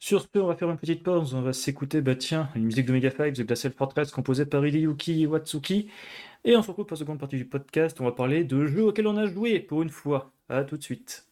Sur ce, on va faire une petite pause. On va s'écouter, bah tiens, une musique de Mega 5, The Glacial Fortress, composée par Hideyuki Watsuki. Et on se retrouve pour la seconde partie du podcast. On va parler de jeux auxquels on a joué pour une fois. À tout de suite.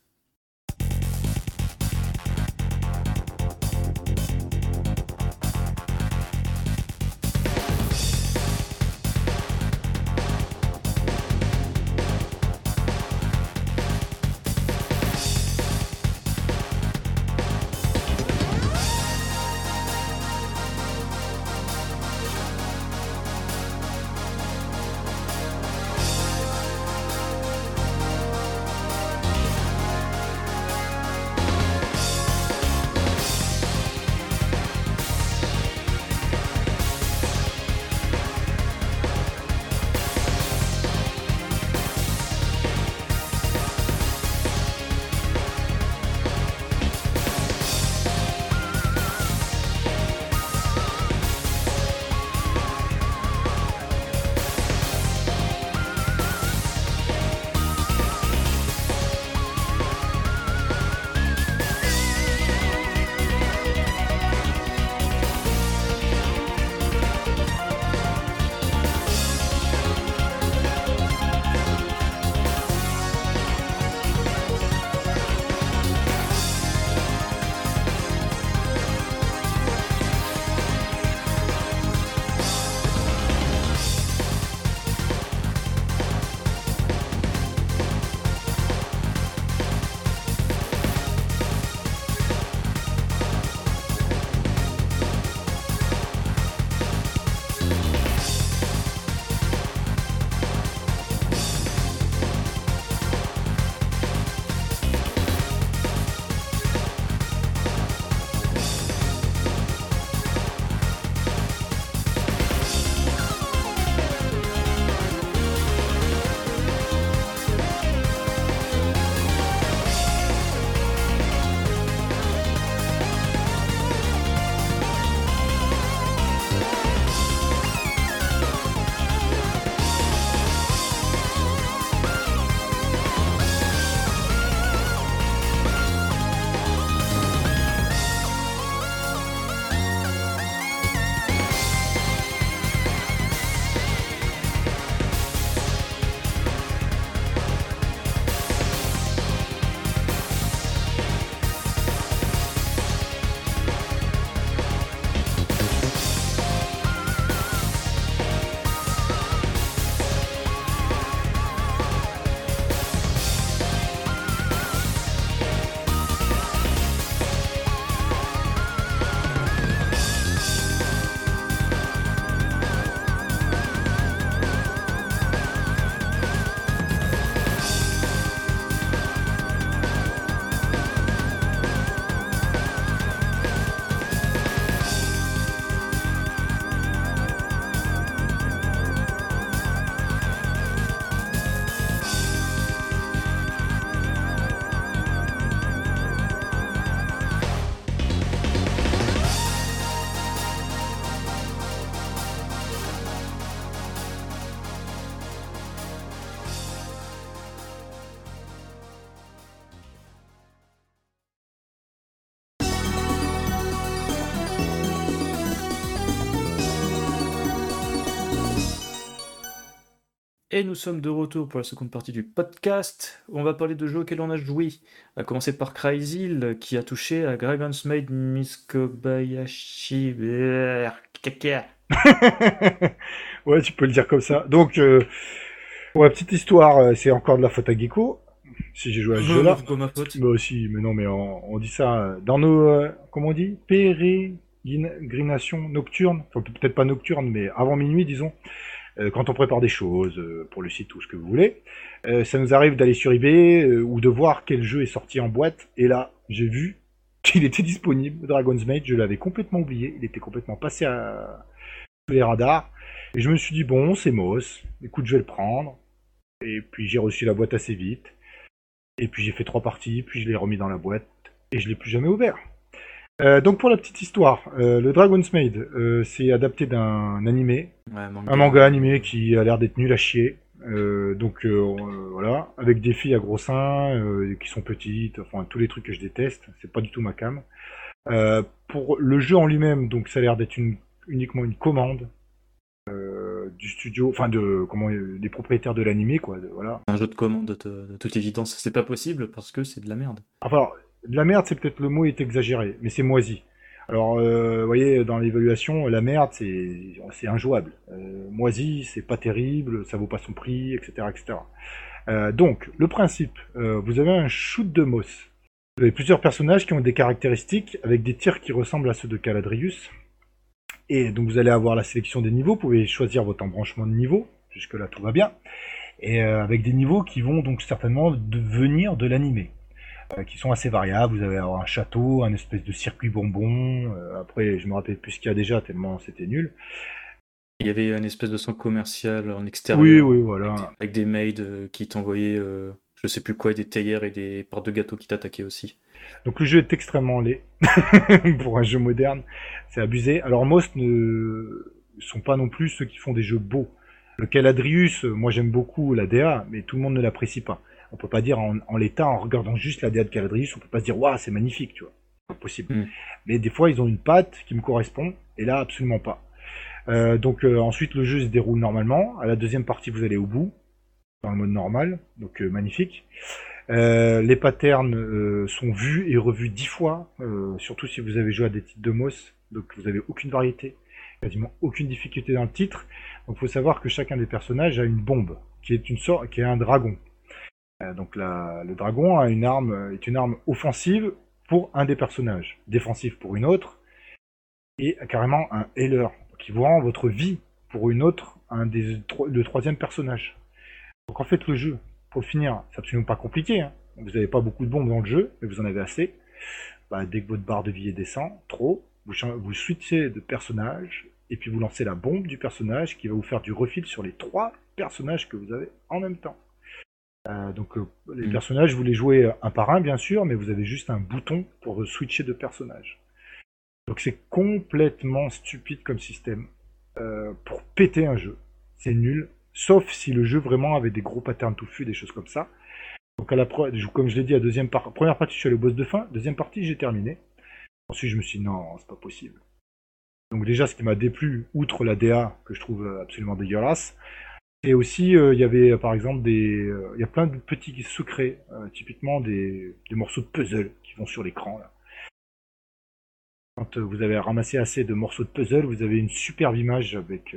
Et nous sommes de retour pour la seconde partie du podcast. On va parler de jeux auxquels on a joué. Va commencer par Cryzil, qui a touché à Dragon's Maid Miss Kobayashi. ouais, tu peux le dire comme ça. Donc, euh, pour la petite histoire, euh, c'est encore de la faute à Gecko. Si j'ai joué à ce jeu-là. ma faute. Bah aussi, mais non, mais on, on dit ça euh, dans nos, euh, comment on dit, pérégrinations nocturnes. Enfin, peut-être pas nocturnes, mais avant minuit, disons. Euh, quand on prépare des choses euh, pour le site ou ce que vous voulez, euh, ça nous arrive d'aller sur eBay ou de voir quel jeu est sorti en boîte. Et là, j'ai vu qu'il était disponible, Dragon's Maid. Je l'avais complètement oublié. Il était complètement passé à sous les radars. Et je me suis dit bon, c'est Moss. Écoute, je vais le prendre. Et puis j'ai reçu la boîte assez vite. Et puis j'ai fait trois parties, puis je l'ai remis dans la boîte et je l'ai plus jamais ouvert. Euh, donc pour la petite histoire, euh, le Dragon's Maid, euh, c'est adapté d'un animé, Ouais, manga. un manga animé qui a l'air d'être nul à chier. Donc voilà, avec des filles à gros seins qui sont petites, enfin tous les trucs que je déteste, c'est pas du tout ma cam. Pour le jeu en lui-même, donc ça a l'air d'être une, uniquement une commande du studio, enfin de comment des propriétaires de l'animé quoi. de- voilà, Un jeu de commande de, te- de toute évidence. C'est pas possible parce que c'est de la merde. Enfin, alors, la merde, c'est peut-être le mot est exagéré, mais c'est moisi. Alors, euh, vous voyez, dans l'évaluation, la merde, c'est injouable. Euh, moisi, c'est pas terrible, ça vaut pas son prix, etc., etc. Euh, donc, le principe, euh, vous avez un shoot de Moss. Vous avez plusieurs personnages qui ont des caractéristiques avec des tirs qui ressemblent à ceux de Caladrius. Et donc, vous allez avoir la sélection des niveaux. Vous pouvez choisir votre embranchement de niveau. Jusque-là, tout va bien. Et euh, avec des niveaux qui vont donc certainement devenir de l'animé qui sont assez variables. Vous avez alors un château, un espèce de circuit bonbon. euh, après, je me rappelle plus ce qu'il y a déjà tellement c'était nul. Il y avait une espèce de centre commercial en Oui, extérieur. oui, voilà. Avec des maids euh, qui t'envoyaient, euh, je sais plus quoi, des théières et des parts de gâteaux qui t'attaquaient aussi. Donc le jeu est extrêmement laid pour un jeu moderne. C'est abusé. Alors Most ne sont pas non plus ceux qui font des jeux beaux. Le Caladrius, euh, moi j'aime beaucoup la DA, mais tout le monde ne l'apprécie pas. On peut pas dire en, en l'état, en regardant juste la DA de Caladrius, on peut pas se dire waouh c'est magnifique, tu vois. C'est pas possible. Mm. Mais des fois ils ont une patte qui me correspond, et là absolument pas. Euh, donc euh, ensuite le jeu se déroule normalement. À la deuxième partie vous allez au bout dans le mode normal, donc euh, magnifique. Les patterns sont vus et revus dix fois, surtout si vous avez joué à des titres de Moss, donc vous avez aucune variété, quasiment aucune difficulté dans le titre. Donc il faut savoir que chacun des personnages a une bombe, qui est une sorte, qui est un dragon. Euh, donc le dragon euh, est une arme offensive pour un des personnages, défensive pour une autre, et carrément un healer, qui vous rend votre vie pour une autre, le troisième personnage. Donc en fait le jeu, pour finir, c'est absolument pas compliqué. Hein. Vous n'avez pas beaucoup de bombes dans le jeu, mais vous en avez assez. Bah, dès que votre barre de vie descend, trop, vous, vous switchez de personnage, et puis vous lancez la bombe du personnage qui va vous faire du refil sur les trois personnages que vous avez en même temps. Euh, donc euh, les Mhm. personnages, vous les jouez un par un bien sûr, mais vous avez juste un bouton pour switcher de personnage. Donc c'est complètement stupide comme système euh, pour péter un jeu. C'est nul, sauf si le jeu vraiment avait des gros patterns touffus, des choses comme ça. Donc à la comme je l'ai dit, à deuxième par- première partie, je suis allé au boss de fin. Deuxième partie, j'ai terminé. Ensuite, je me suis dit non, c'est pas possible. Donc déjà, ce qui m'a déplu, outre la DA que je trouve euh, absolument dégueulasse, et aussi euh, il y avait par exemple des, euh, il y a plein de petits secrets, euh, typiquement des, des morceaux de puzzle qui vont sur l'écran. Quand vous avez ramassé assez de morceaux de puzzle, vous avez une superbe image avec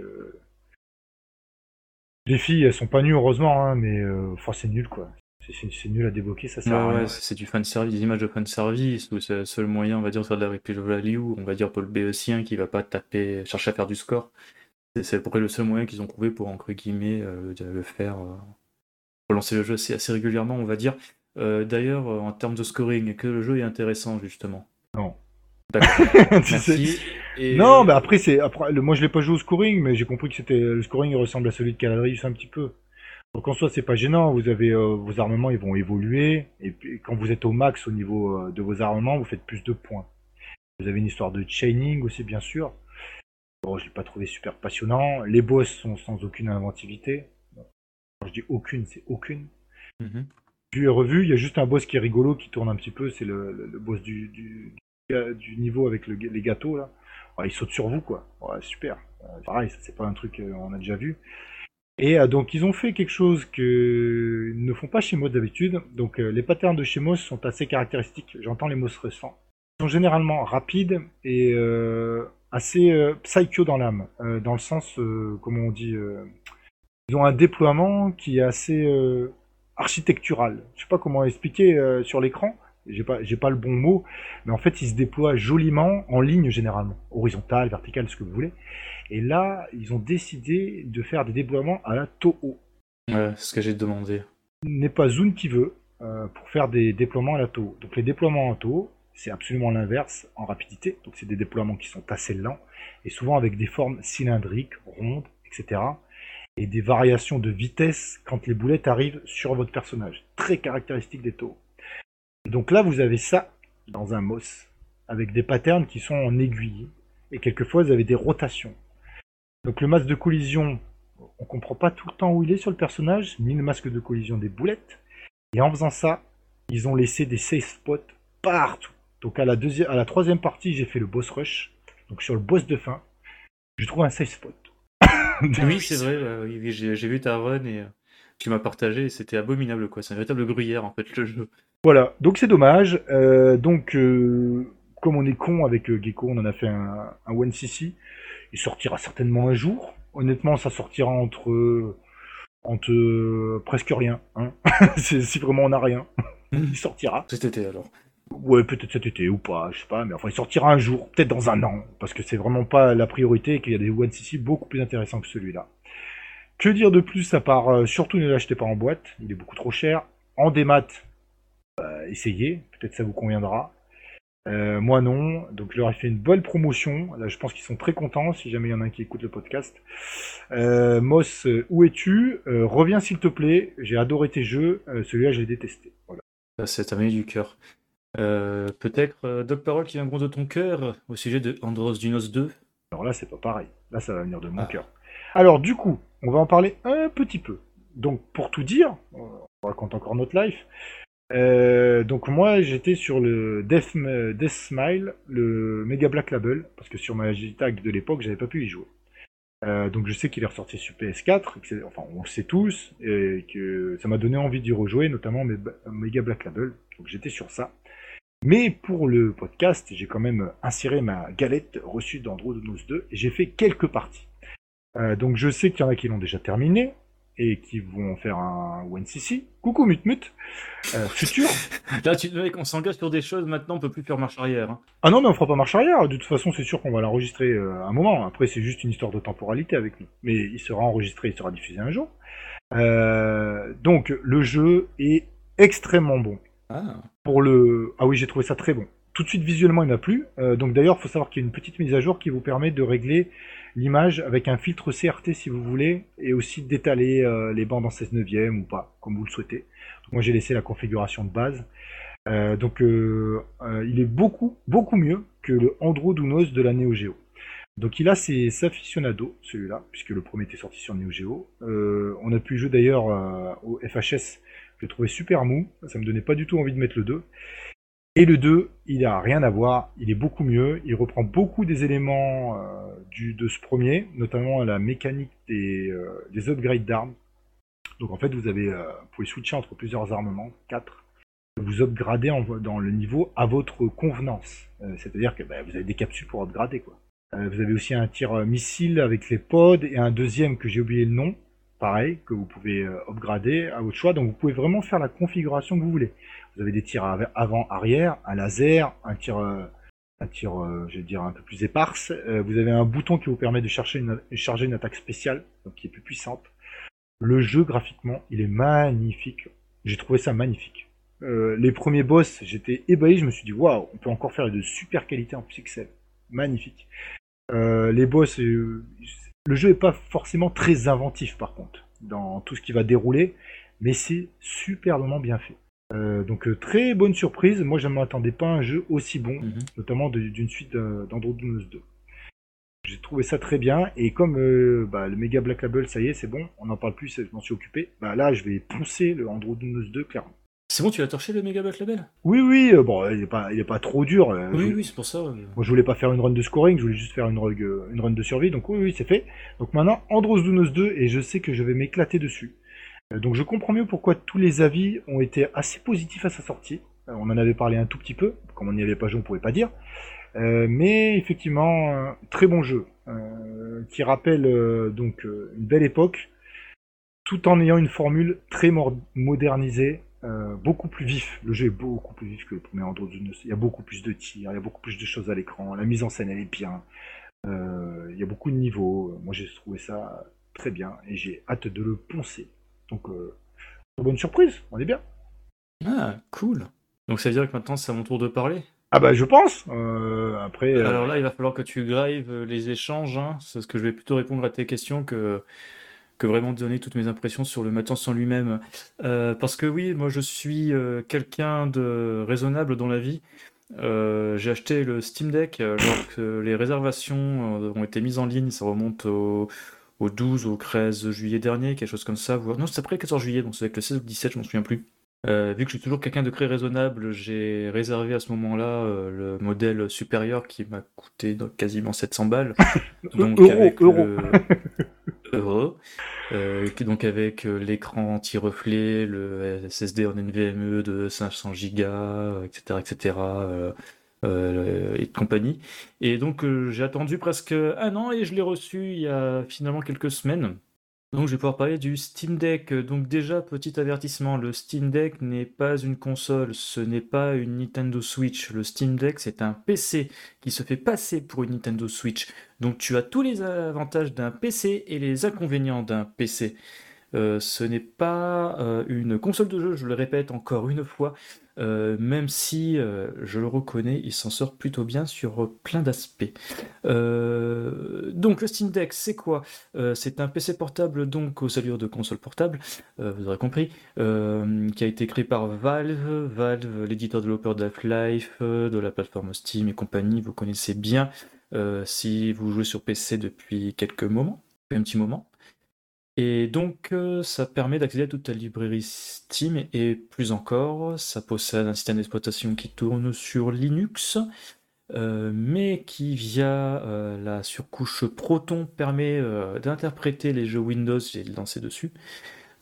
les filles, elles sont pas nues heureusement, hein, mais enfin, c'est nul quoi. C'est- nul à débloquer, ça sert Ouais, à rien. ouais, c'est du fanservice, des images de fanservice, où c'est le seul moyen, on va dire, de faire de la replay value, on va dire pour le BE-sien qui va pas taper, chercher à faire du score. C'est- à peu près le seul moyen qu'ils ont trouvé pour, entre guillemets, euh, le faire, euh, pour lancer le jeu assez, assez régulièrement, on va dire. Euh, D'ailleurs, euh, en termes de scoring, que le jeu est intéressant, justement? Non. Merci. Et- Non, mais après, c'est moi je l'ai pas joué au scoring, mais j'ai compris que c'était le scoring ressemble à celui de Caladrius un petit peu. Donc en soi, c'est pas gênant. Vous avez euh, vos armements, ils vont évoluer, et puis quand vous êtes au max au niveau euh, de vos armements, vous faites plus de points. Vous avez une histoire de chaining aussi, bien sûr. Bon, je l'ai pas trouvé super passionnant. Les boss sont sans aucune inventivité. Quand je dis aucune, c'est aucune. Mhm. Vu et revu, il y a juste un boss qui est rigolo, qui tourne un petit peu, c'est le, boss du, du, du- du niveau avec le- les gâteaux là. Ouais, il saute sur vous quoi. Ouais, super. Euh, pareil, ça c'est pas un truc qu'on a déjà vu. Et euh, donc ils ont fait quelque chose que ne font pas chez Moss d'habitude. Donc euh, les patterns de chez Moss sont assez caractéristiques. J'entends les Moss récents. Ils sont généralement rapides et euh, assez euh, psycho dans l'âme, euh, dans le sens, euh, comment on dit, euh, ils ont un déploiement qui est assez architectural. Je sais pas comment expliquer sur l'écran. J'ai pas, j'ai pas le bon mot, mais en fait, ils se déploient joliment en ligne généralement, horizontale, verticale, ce que vous voulez. Et là, ils ont décidé de faire des déploiements à la Toho. Ouais, c'est ce que j'ai demandé. N'est pas Zoom qui veut euh, pour faire des déploiements à la Toho. Donc les déploiements en Toho, c'est absolument l'inverse en rapidité. Donc c'est des déploiements qui sont assez lents et souvent avec des formes cylindriques, rondes, etc. Et des variations de vitesse quand les boulettes arrivent sur votre personnage. Très caractéristique des. Et donc là, vous avez ça dans un MOS avec des patterns qui sont en aiguille et quelquefois vous avez des rotations. Donc le masque de collision, on comprend pas tout le temps où il est sur le personnage, ni le masque de collision des boulettes. Et en faisant ça, ils ont laissé des safe spots partout. Donc à la, deuxième, à la troisième partie, j'ai fait le boss rush. Donc sur le boss de fin, je trouve un safe spot. Oui, c'est vrai, euh, oui, oui, j'ai j'ai vu ta run et euh, tu m'as partagé et c'était abominable quoi. C'est un véritable gruyère en fait le jeu. Voilà, donc c'est dommage. Euh, donc, euh, comme on est con avec euh, Gecko, on en a fait un, un One CC. Il sortira certainement un jour. Honnêtement, ça sortira entre, euh, entre euh, presque rien. Hein. C'est- si vraiment on n'a rien, il sortira. Cet été alors. Ouais, peut-être cet été ou pas, je sais pas, mais enfin il sortira un jour, peut-être dans un an, parce que c'est vraiment pas la priorité et qu'il y a des One CC beaucoup plus intéressants que celui-là. Que dire de plus à part, euh, surtout ne l'achetez pas en boîte, il est beaucoup trop cher. En démat, euh, essayez, peut-être ça vous conviendra. Euh, moi non, donc je leur ai fait une bonne promotion. Là, je pense qu'ils sont très contents si jamais il y en a un qui écoute le podcast. Moss, où es-tu? Reviens s'il te plaît. J'ai adoré tes jeux. Celui-là, je l'ai détesté. Voilà. Ça, amené du cœur. Euh, Peut-être euh, Doc Parole qui vient gros de ton cœur au sujet de Andros Dunos 2. Alors là, c'est pas pareil. Là, ça va venir de mon Ah. cœur. Alors, du coup, on va en parler un petit peu. Donc, pour tout dire, on raconte encore notre life. Euh, donc, moi, j'étais sur le Death, Death Smile, le Mega Black Label, parce que sur ma Digitag de l'époque, j'avais pas pu y jouer. Euh, donc, je sais qu'il est ressorti sur PS4, et que c'est- enfin, on le sait tous, et que ça m'a donné envie d'y rejouer, notamment Mega Black Label. Donc, j'étais sur ça. Mais pour le podcast, j'ai quand même inséré ma galette reçue d'Android 2 et j'ai fait quelques parties. Euh, donc je sais qu'il y en a qui l'ont déjà terminé et qui vont faire un OneCC. Coucou Mutmut, euh, futur. Là, tu mec, on s'engage sur des choses, maintenant on peut plus faire marche arrière. hein. Ah non mais on fera pas marche arrière, de toute façon c'est sûr qu'on va l'enregistrer euh, un moment. Après c'est juste une histoire de temporalité avec nous. Mais il sera enregistré, il sera diffusé un jour. Euh, donc le jeu est extrêmement bon. Ah. Ah oui, j'ai trouvé ça très bon. Tout de suite, visuellement, il m'a plu. Euh, donc d'ailleurs, il faut savoir qu'il y a une petite mise à jour qui vous permet de régler l'image avec un filtre CRT si vous voulez, et aussi d'étaler euh, les bandes en 16 neuvième ou pas, comme vous le souhaitez. Moi, j'ai laissé la configuration de base. Euh, donc, il est beaucoup, beaucoup mieux que le Android Unos de la Neo Geo. Donc, il a ses aficionados, celui-là, puisque le premier était sorti sur Neo Geo. On a pu jouer d'ailleurs au FHS je l'ai trouvé super mou, ça me donnait pas du tout envie de mettre le 2. Et le 2, il a rien à voir, il est beaucoup mieux, il reprend beaucoup des éléments euh, de ce premier, notamment la mécanique des, euh, des upgrades d'armes. Donc en fait, vous avez, euh, vous pouvez switcher entre plusieurs armements, 4. Vous upgradez dans le niveau à votre convenance. C'est-à-dire que bah, vous avez des capsules pour upgrader quoi. Vous avez aussi un tir missile avec les pods et un deuxième que j'ai oublié le nom, pareil, que vous pouvez euh, upgrader à votre choix. Donc vous pouvez vraiment faire la configuration que vous voulez. Vous avez des tirs av- avant-arrière, un laser, un tir, euh, un tir, euh, je vais dire un peu plus éparse. Vous avez un bouton qui vous permet de chercher une, charger une attaque spéciale, donc qui est plus puissante. Le jeu graphiquement, il est magnifique. J'ai trouvé ça magnifique. Les premiers boss, j'étais ébahi. Je me suis dit waouh, on peut encore faire de super qualité en pixels. Magnifique. Les boss, le jeu est pas forcément très inventif par contre dans tout ce qui va dérouler, mais c'est superbement bien fait. Euh, donc euh, très bonne surprise. Moi, je ne m'attendais pas à un jeu aussi bon, mhm. notamment d'une suite euh, d'Android 2. J'ai trouvé ça très bien et comme euh, bah, le Mega Black Label, ça y est, c'est bon, on n'en parle plus, je m'en suis occupé. Bah là, je vais poncer le Android 2 clairement. C'est bon, tu l'as torché le Megabyte Label? Oui, oui, euh, bon, il est pas, il est pas trop dur. euh, Oui, je- oui, c'est pour ça. euh. Moi, je voulais pas faire une run de scoring, je voulais juste faire une run, euh, une run de survie, donc oui, oui, c'est fait. Donc maintenant, Andros Dunos 2, et je sais que je vais m'éclater dessus. Euh, donc je comprends mieux pourquoi tous les avis ont été assez positifs à sa sortie. Euh, on en avait parlé un tout petit peu, comme on n'y avait pas joué, on pouvait pas dire. Euh, mais effectivement, euh, très bon jeu, euh, qui rappelle euh, donc euh, une belle époque, tout en ayant une formule très mor- modernisée, euh, beaucoup plus vif. Le jeu est beaucoup plus vif que le premier Andros Dunos. Il y a beaucoup plus de tirs, il y a beaucoup plus de choses à l'écran, la mise en scène elle est bien, Euh, il y a beaucoup de niveaux. Moi j'ai trouvé ça très bien et j'ai hâte de le poncer. Donc euh, bonne surprise, on est bien. Ah, cool. Donc ça veut dire que maintenant c'est à mon tour de parler? Ah bah je pense. Euh, après, euh, Alors là, il va falloir que tu euh, les échanges, hein. C'est ce que je vais plutôt répondre à tes questions que, que vraiment te donner toutes mes impressions sur le Matance en lui-même. Euh, parce que oui, moi je suis euh, quelqu'un de raisonnable dans la vie. Euh, j'ai acheté le Steam Deck euh, lorsque les réservations ont été mises en ligne, ça remonte au, au 12 au 13 juillet dernier, quelque chose comme ça. Non, c'est après le 14 juillet, donc c'est avec le 16 ou le 17, je m'en souviens plus. Euh, vu que je suis toujours quelqu'un de très raisonnable, j'ai réservé à ce moment-là euh, le modèle supérieur qui m'a coûté donc, quasiment 700 balles. Donc Euro, avec euro. le euro, euh, qui- donc avec l'écran anti-reflet, le SSD en NVMe de 500 Go, euh, etc., etc. euh, euh, et de compagnie. Et donc j'ai attendu presque un an et je l'ai reçu il y a finalement quelques semaines. Donc je vais pouvoir parler du Steam Deck. Donc déjà, petit avertissement, le Steam Deck n'est pas une console, ce n'est pas une Nintendo Switch. Le Steam Deck, c'est un PC qui se fait passer pour une Nintendo Switch. Donc tu as tous les avantages d'un PC et les inconvénients d'un PC. Euh, ce n'est pas euh, une console de jeu, je le répète encore une fois, euh, même si, euh, je le reconnais, il s'en sort plutôt bien sur euh, plein d'aspects. Donc le Steam Deck, c'est quoi? C'est un PC portable donc aux allures de console portable, vous aurez compris, qui a été créé par Valve, Valve, l'éditeur développeur de Half-Life, euh, de la plateforme Steam et compagnie, vous connaissez bien si vous jouez sur PC depuis quelques moments, un petit moment. Et donc, euh, ça permet d'accéder à toute la librairie Steam et, plus encore, ça possède un système d'exploitation qui tourne sur Linux, euh, mais qui, via euh, la surcouche Proton, permet d'interpréter les jeux Windows et de lancer dessus,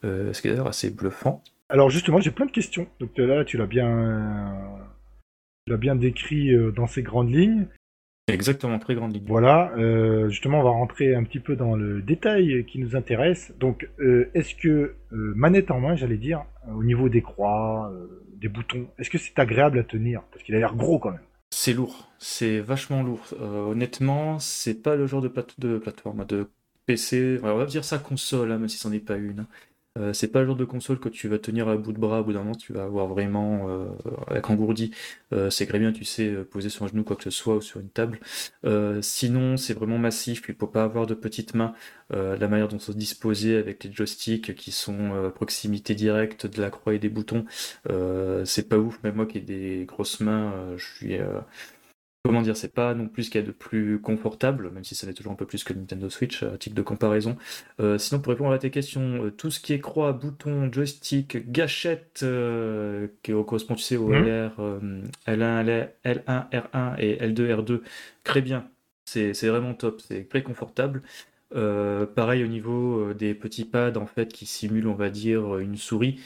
ce qui est d'ailleurs assez bluffant. Alors justement, j'ai plein de questions. Donc là, tu l'as bien, tu l'as bien décrit dans ces grandes lignes. Exactement, très grande ligne. Voilà. euh, justement, on va rentrer un petit peu dans le détail qui nous intéresse. Donc, euh, est-ce que euh, manette en main, j'allais dire, au niveau des croix, des boutons, est-ce que c'est agréable à tenir? Parce qu'il a l'air gros quand même. C'est lourd, c'est vachement lourd. Honnêtement, c'est pas le genre de, plate- de plateforme, de PC, on va dire ça console, hein, même si c'en est pas une. Euh, c'est pas le genre de console que tu vas tenir à bout de bras, au bout d'un moment, tu vas avoir vraiment euh, avec engourdi. Euh, c'est très bien, tu sais, euh, poser sur un genou, quoi que ce soit, ou sur une table. Euh, sinon, c'est vraiment massif, il faut pas avoir de petites mains. La manière dont sont disposés avec les joysticks qui sont à proximité directe de la croix et des boutons, c'est pas ouf. Même moi qui ai des grosses mains, je suis comment dire, c'est pas non plus ce qu'il y a de plus confortable, même si ça l'est toujours un peu plus que le Nintendo Switch, à titre de comparaison. Euh, sinon, pour répondre à tes questions, euh, tout ce qui est croix, bouton, joystick, gâchette, euh, qui correspond, tu sais, au. LR, euh, L1, L1, R1 et L2, R2, très bien. C'est vraiment top, c'est très confortable. Euh, pareil au niveau euh, des petits pads en fait qui simulent, on va dire, une souris.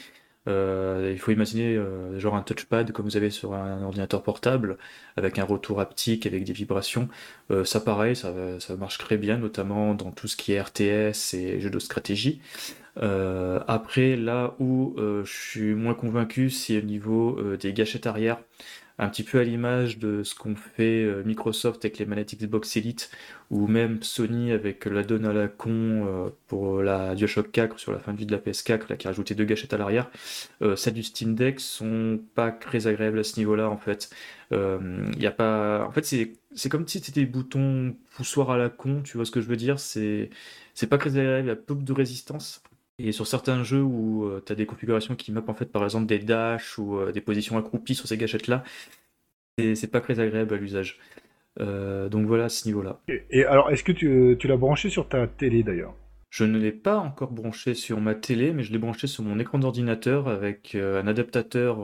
Euh, il faut imaginer euh, genre un touchpad comme vous avez sur un ordinateur portable avec un retour haptique, avec des vibrations. Euh, ça pareil, ça, ça marche très bien, notamment dans tout ce qui est RTS et jeux de stratégie. Après, là où je suis moins convaincu, c'est au niveau des gâchettes arrière. Un petit peu à l'image de ce qu'ont fait euh, Microsoft avec les manettes Xbox Elite, ou même Sony avec la donne à la con euh, pour la DualShock 4 sur la fin de vie de la PS4, là, qui a rajouté deux gâchettes à l'arrière. Euh, celles du Steam Deck sont pas très agréables à ce niveau-là, en fait. Y pas... En c'est comme si c'était des boutons poussoirs à la con, tu vois ce que je veux dire? C'est pas très agréable, il y a peu de résistance. Et sur certains jeux où tu as des configurations qui mappent en fait par exemple des dashs ou euh, des positions accroupies sur ces gâchettes-là, c'est c'est pas très agréable à l'usage. Euh, donc voilà à ce niveau-là. Et, et alors, est-ce que tu, tu l'as branché sur ta télé d'ailleurs? Je ne l'ai pas encore branché sur ma télé, mais je l'ai branché sur mon écran d'ordinateur avec un adaptateur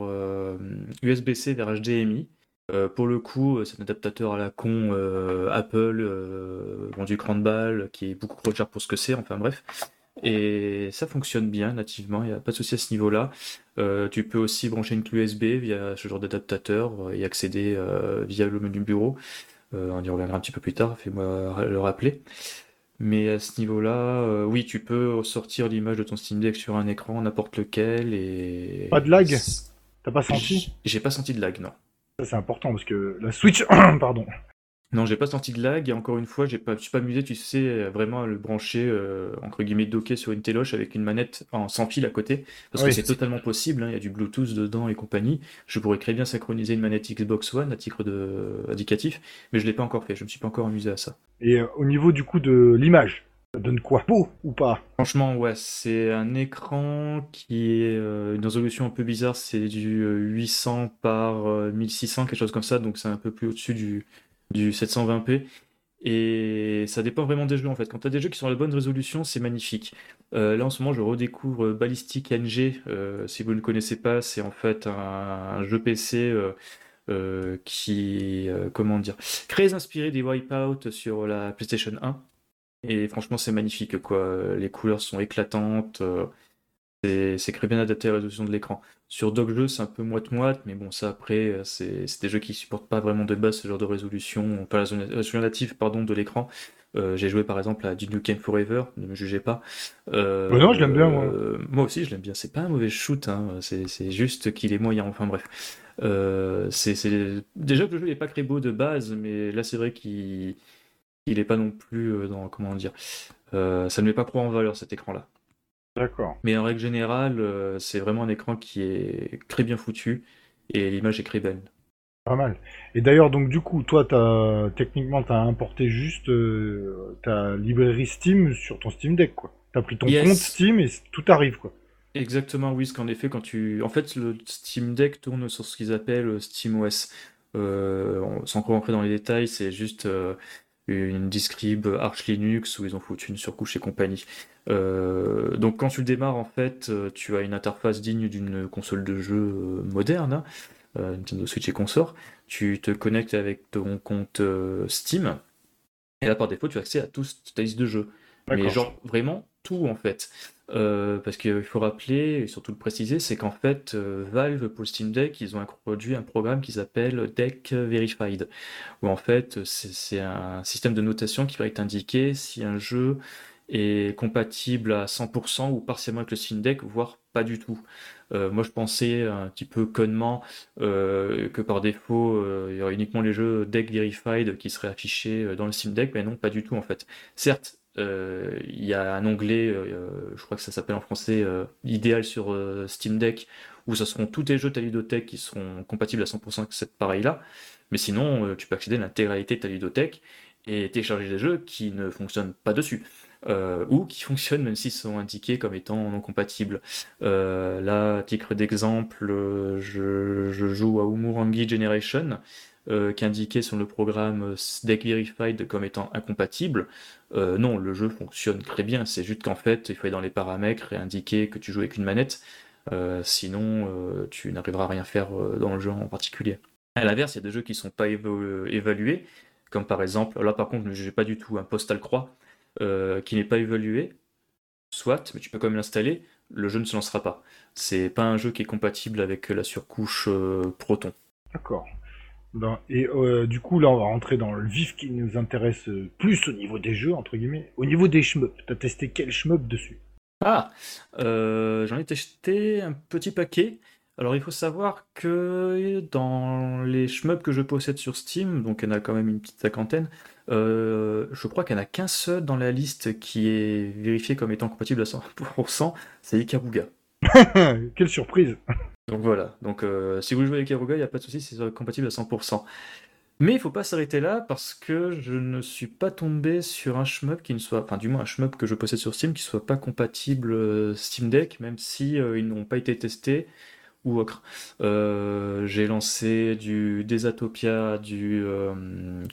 USB-C vers HDMI. pour le coup, c'est un adaptateur à la con Apple, vendu grande balle, qui est beaucoup trop cher pour ce que c'est, enfin bref. Et ça fonctionne bien nativement, il n'y a pas de souci à ce niveau-là. Euh, tu peux aussi brancher une clé USB via ce genre d'adaptateur euh, et accéder euh, via le menu bureau. on y reviendra un petit peu plus tard, fais-moi le rappeler. Mais à ce niveau-là, oui, tu peux sortir l'image de ton Steam Deck sur un écran, n'importe lequel. Et... Pas de lag? T'as pas senti? J'ai pas senti de lag, non. Ça c'est important parce que la Switch, pardon, non, j'ai pas senti de lag et encore une fois, j'ai pas, je suis pas amusé, tu sais, vraiment à le brancher euh, entre guillemets docké sur une téloche avec une manette en sans fil à côté, parce que c'est totalement possible. Hein, il y a du Bluetooth dedans et compagnie. Je pourrais très bien synchroniser une manette Xbox One à titre de indicatif, mais je l'ai pas encore fait. Je me suis pas encore amusé à ça. Et euh, au niveau du coup de l'image, ça donne quoi Beau ou pas? Franchement, ouais, c'est un écran qui est euh, une résolution un peu bizarre. C'est du 800 par 1600, quelque chose comme ça, donc c'est un peu plus au-dessus du du 720p. Et ça dépend vraiment des jeux en fait. Quand tu as des jeux qui sont à la bonne résolution, c'est magnifique. Euh, là en ce moment, je redécouvre Ballistic NG. Euh, si vous ne connaissez pas, c'est en fait un, jeu PC euh, qui, comment dire, très inspiré des Wipeout sur la PlayStation 1. Et franchement, c'est magnifique quoi. Les couleurs sont éclatantes. C'est très bien adapté à la résolution de l'écran. Sur jeux, c'est un peu moite-moite, mais bon, ça après, euh, c'est des jeux qui supportent pas vraiment de base ce genre de résolution, pas la résolution native pardon, de l'écran. Euh, j'ai joué par exemple à Duke Nukem Forever, ne me jugez pas. Euh, non, je l'aime bien moi. moi aussi, je l'aime bien. C'est pas un mauvais shoot, hein. c'est juste qu'il est moyen. Enfin bref, c'est déjà que le jeu n'est pas très beau de base, mais là c'est vrai qu'il il est pas non plus dans comment dire. ça ne met pas trop en valeur cet écran-là. D'accord. Mais en règle générale, euh, c'est vraiment un écran qui est très bien foutu et l'image est très belle. Pas mal. Et d'ailleurs, donc du coup, toi, as, techniquement, tu as importé juste euh, ta librairie Steam sur ton Steam Deck, quoi. Tu as pris ton compte Steam et tout arrive, quoi. Exactement, oui, parce qu'en effet, quand tu. En fait, le Steam Deck tourne sur ce qu'ils appellent SteamOS. Euh, sans rentrer dans les détails, c'est juste une Discrib Arch Linux où ils ont foutu une surcouche et compagnie. Euh, donc quand tu le démarres, en fait, euh, tu as une interface digne d'une console de jeu euh, moderne, hein, Nintendo Switch et consort. Tu te connectes avec ton compte Steam, et là par défaut, tu as accès à toute ta liste de jeux. Mais genre vraiment tout en fait. parce qu'il faut rappeler, et surtout le préciser, c'est qu'en fait, Valve pour Steam Deck, ils ont introduit un programme qu'ils appellent Deck Verified, où en fait, c'est un système de notation qui va t'indiquer si un jeu est compatible à 100% ou partiellement avec le Steam Deck, voire pas du tout. Euh, moi, je pensais un petit peu connement euh, que par défaut, euh, il y aurait uniquement les jeux Deck Verified qui seraient affichés dans le Steam Deck, mais non, pas du tout en fait. Certes, il y a un onglet, je crois que ça s'appelle en français idéal sur Steam Deck, où ce seront tous tes jeux ta ludothèque qui seront compatibles à 100% avec cette pareil-là. Mais sinon, tu peux accéder à l'intégralité de ta et télécharger des jeux qui ne fonctionnent pas dessus. Euh, ou qui fonctionnent même s'ils sont indiqués comme étant non compatibles. Euh, là, titre d'exemple, je, joue à Umurangi Generation, euh, qui est indiqué sur le programme Deck Verified comme étant incompatible. non, le jeu fonctionne très bien, c'est juste qu'en fait, il faut aller dans les paramètres et indiquer que tu joues avec une manette, sinon tu n'arriveras à rien faire dans le jeu en particulier. À l'inverse, il y a des jeux qui ne sont pas évalués, comme par exemple, là par contre, je ne jugeais pas du tout un Postal Croix, euh, qui n'est pas évalué, soit, mais tu peux quand même l'installer, le jeu ne se lancera pas. C'est pas un jeu qui est compatible avec la surcouche euh, Proton. D'accord. Et euh, du coup, là, on va rentrer dans le vif qui nous intéresse plus au niveau des jeux, entre guillemets. Au niveau des shmups, t'as testé quel shmup dessus? Ah J'en ai testé un petit paquet. Alors il faut savoir que dans les shmups que je possède sur Steam, donc il y en a quand même une petite cinquantaine, euh, je crois qu'il n'y en a qu'un seul dans la liste qui est vérifié comme étant compatible à 100%, c'est Ikaruga. Quelle surprise Donc voilà, donc euh, si vous jouez avec Ikaruga, il n'y a pas de souci, c'est compatible à 100%. Mais il faut pas s'arrêter là parce que je ne suis pas tombé sur un shmup qui ne soit, enfin du moins un shmup que je possède sur Steam qui soit pas compatible euh, Steam Deck, même si ils n'ont pas été testés ou. Euh, j'ai lancé du Desatopia, du euh,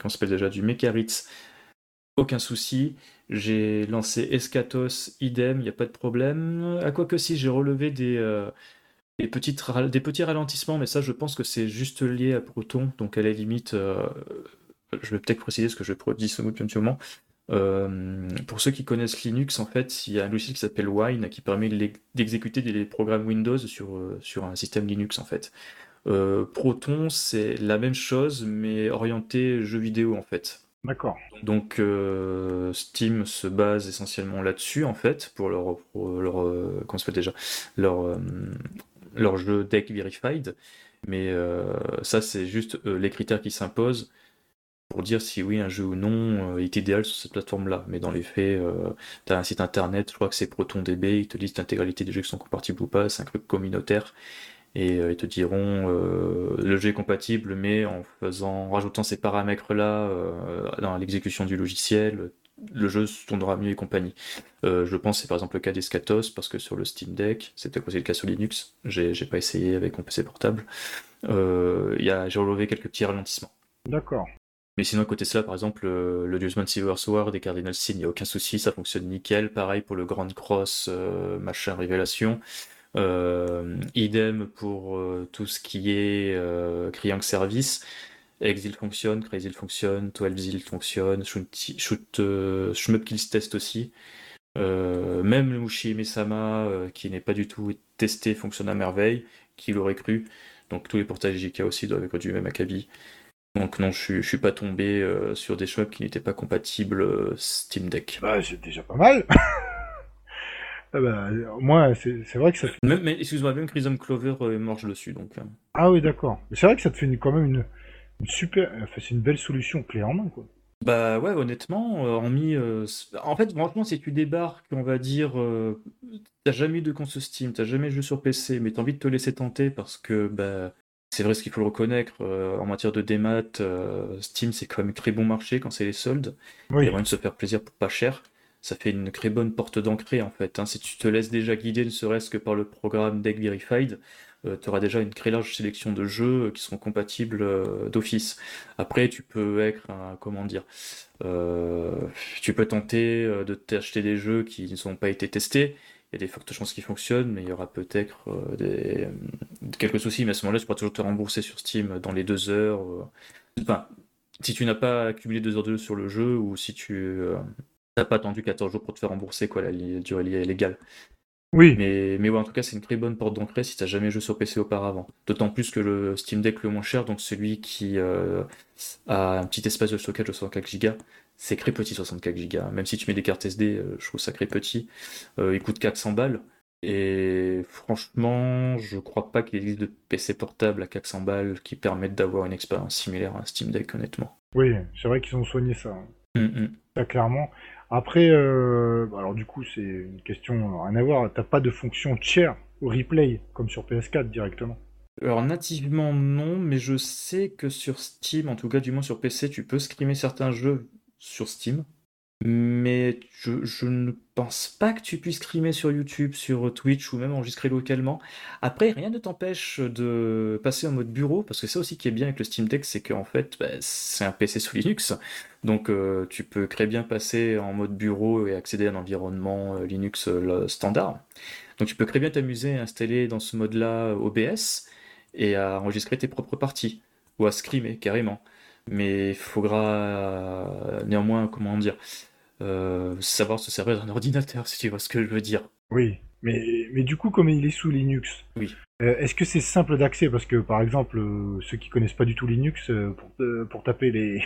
s'appelle déjà, du Mekaritz aucun souci. J'ai lancé Escatos, idem, il n'y a pas de problème. À quoi que si, j'ai relevé des, euh, des, petites, des petits ralentissements, mais ça, je pense que c'est juste lié à Proton. Donc, à la limite, euh, je vais peut-être préciser ce que je produis ce mot moment. Euh, pour ceux qui connaissent Linux, en fait, il y a un logiciel qui s'appelle Wine qui permet d'exécuter des programmes Windows sur, sur un système Linux, en fait. Proton, c'est la même chose, mais orienté jeu vidéo, en fait. D'accord. Donc euh, Steam se base essentiellement là-dessus en fait pour leur, leur euh, comment se fait déjà? Leur euh, leur jeu deck verified. Mais ça c'est juste les critères qui s'imposent pour dire si oui un jeu ou non est idéal sur cette plateforme-là. Mais dans les faits, tu as un site internet, je crois que c'est ProtonDB, ils te disent l'intégralité des jeux qui sont compatibles ou pas, c'est un truc communautaire et euh, ils te diront euh, le jeu est compatible, mais en faisant, rajoutant ces paramètres-là euh, dans l'exécution du logiciel, le jeu se tournera mieux et compagnie. je pense c'est par exemple le cas d'Escatos, parce que sur le Steam Deck, c'était aussi le cas sur Linux, j'ai pas essayé avec mon PC portable, j'ai relevé quelques petits ralentissements. D'accord. Mais sinon, à côté de cela, par exemple, le Dusman Silver Sword et Cardinal Sin, il n'y a aucun souci, ça fonctionne nickel. Pareil pour le Grand Cross, machin, révélation. Euh, idem pour euh, tout ce qui est euh, Client Service. Exil fonctionne, Crazy fonctionne, 12 fonctionne, Shoot, shoot test aussi. même le Mushi Mesama, qui n'est pas du tout testé, fonctionne à merveille. Qui l'aurait cru Donc tous les portages JK aussi doivent être du même acabit. Donc non, je, je suis pas tombé sur des shmups qui n'étaient pas compatibles Steam Deck. Bah, c'est déjà pas mal Ah bah, moi, c'est vrai que ça fait... Même, mais excuse-moi, même Crimson Clover euh, marche dessus, donc... Euh. Ah oui, d'accord. C'est vrai que ça te fait quand même une, super... Enfin, c'est une belle solution clé en main, quoi. Bah ouais, honnêtement, euh, en mis... En fait, franchement, si tu débarques, on va dire... T'as jamais eu de compte Steam, t'as jamais joué sur PC, mais t'as envie de te laisser tenter parce que, bah... C'est vrai ce qu'il faut le reconnaître, en matière de démat, Steam c'est quand même très bon marché quand c'est les soldes. Il y a moyen de se faire plaisir pour pas cher ça fait une très bonne porte d'entrée en fait. Hein. Si tu te laisses déjà guider, ne serait-ce que par le programme Deck Verified, euh, tu auras déjà une très large sélection de jeux qui seront compatibles euh, d'office. Après, tu peux être, comment dire, euh, tu peux tenter de t'acheter des jeux qui n'ont pas été testés. Il y a des fortes chances qu'ils fonctionnent, mais il y aura peut-être quelques soucis. Mais à ce moment-là, tu pourras toujours te rembourser sur Steam dans les deux heures. Enfin, si tu n'as pas accumulé deux heures de jeu sur le jeu ou si tu T'as pas attendu 14 jours pour te faire rembourser quoi, la durée légale. Oui. Mais, mais ouais, en tout cas, c'est une très bonne porte d'entrée si t'as jamais joué sur PC auparavant. D'autant plus que le Steam Deck le moins cher, donc celui qui euh, a un petit espace de stockage de 64 Go, c'est très petit 64 Go. Même si tu mets des cartes SD, euh, je trouve ça très petit. Euh, il coûte 400 balles. Et franchement, je crois pas qu'il existe de PC portable à 400 balles qui permettent d'avoir une expérience similaire à un Steam Deck, honnêtement. Oui, c'est vrai qu'ils ont soigné ça. Hum, hum. clairement. Après, euh, bah, alors du coup, c'est une question rien à voir. T'as pas de fonction share ou replay comme sur PS4 directement. Alors nativement non, mais je sais que sur Steam, en tout cas du moins sur PC, tu peux screamer certains jeux sur Steam. Mais je, ne pense pas que tu puisses streamer sur YouTube, sur Twitch ou même enregistrer localement. Après, rien ne t'empêche de passer en mode bureau, parce que ça aussi qui est bien avec le Steam Deck, c'est qu'en fait, bah, c'est un PC sous Linux. Donc euh, tu peux très bien passer en mode bureau et accéder à un environnement euh, Linux euh, standard. Donc tu peux très bien t'amuser à installer dans ce mode-là OBS et à enregistrer tes propres parties, ou à screamer carrément mais il faudra néanmoins, comment dire, euh, savoir se servir d'un ordinateur, si tu vois ce que je veux dire. Oui, mais, mais du coup, comme il est sous Linux, oui. Euh, est-ce que c'est simple d'accès? Parce que, par exemple, euh, ceux qui connaissent pas du tout Linux, pour, pour taper les,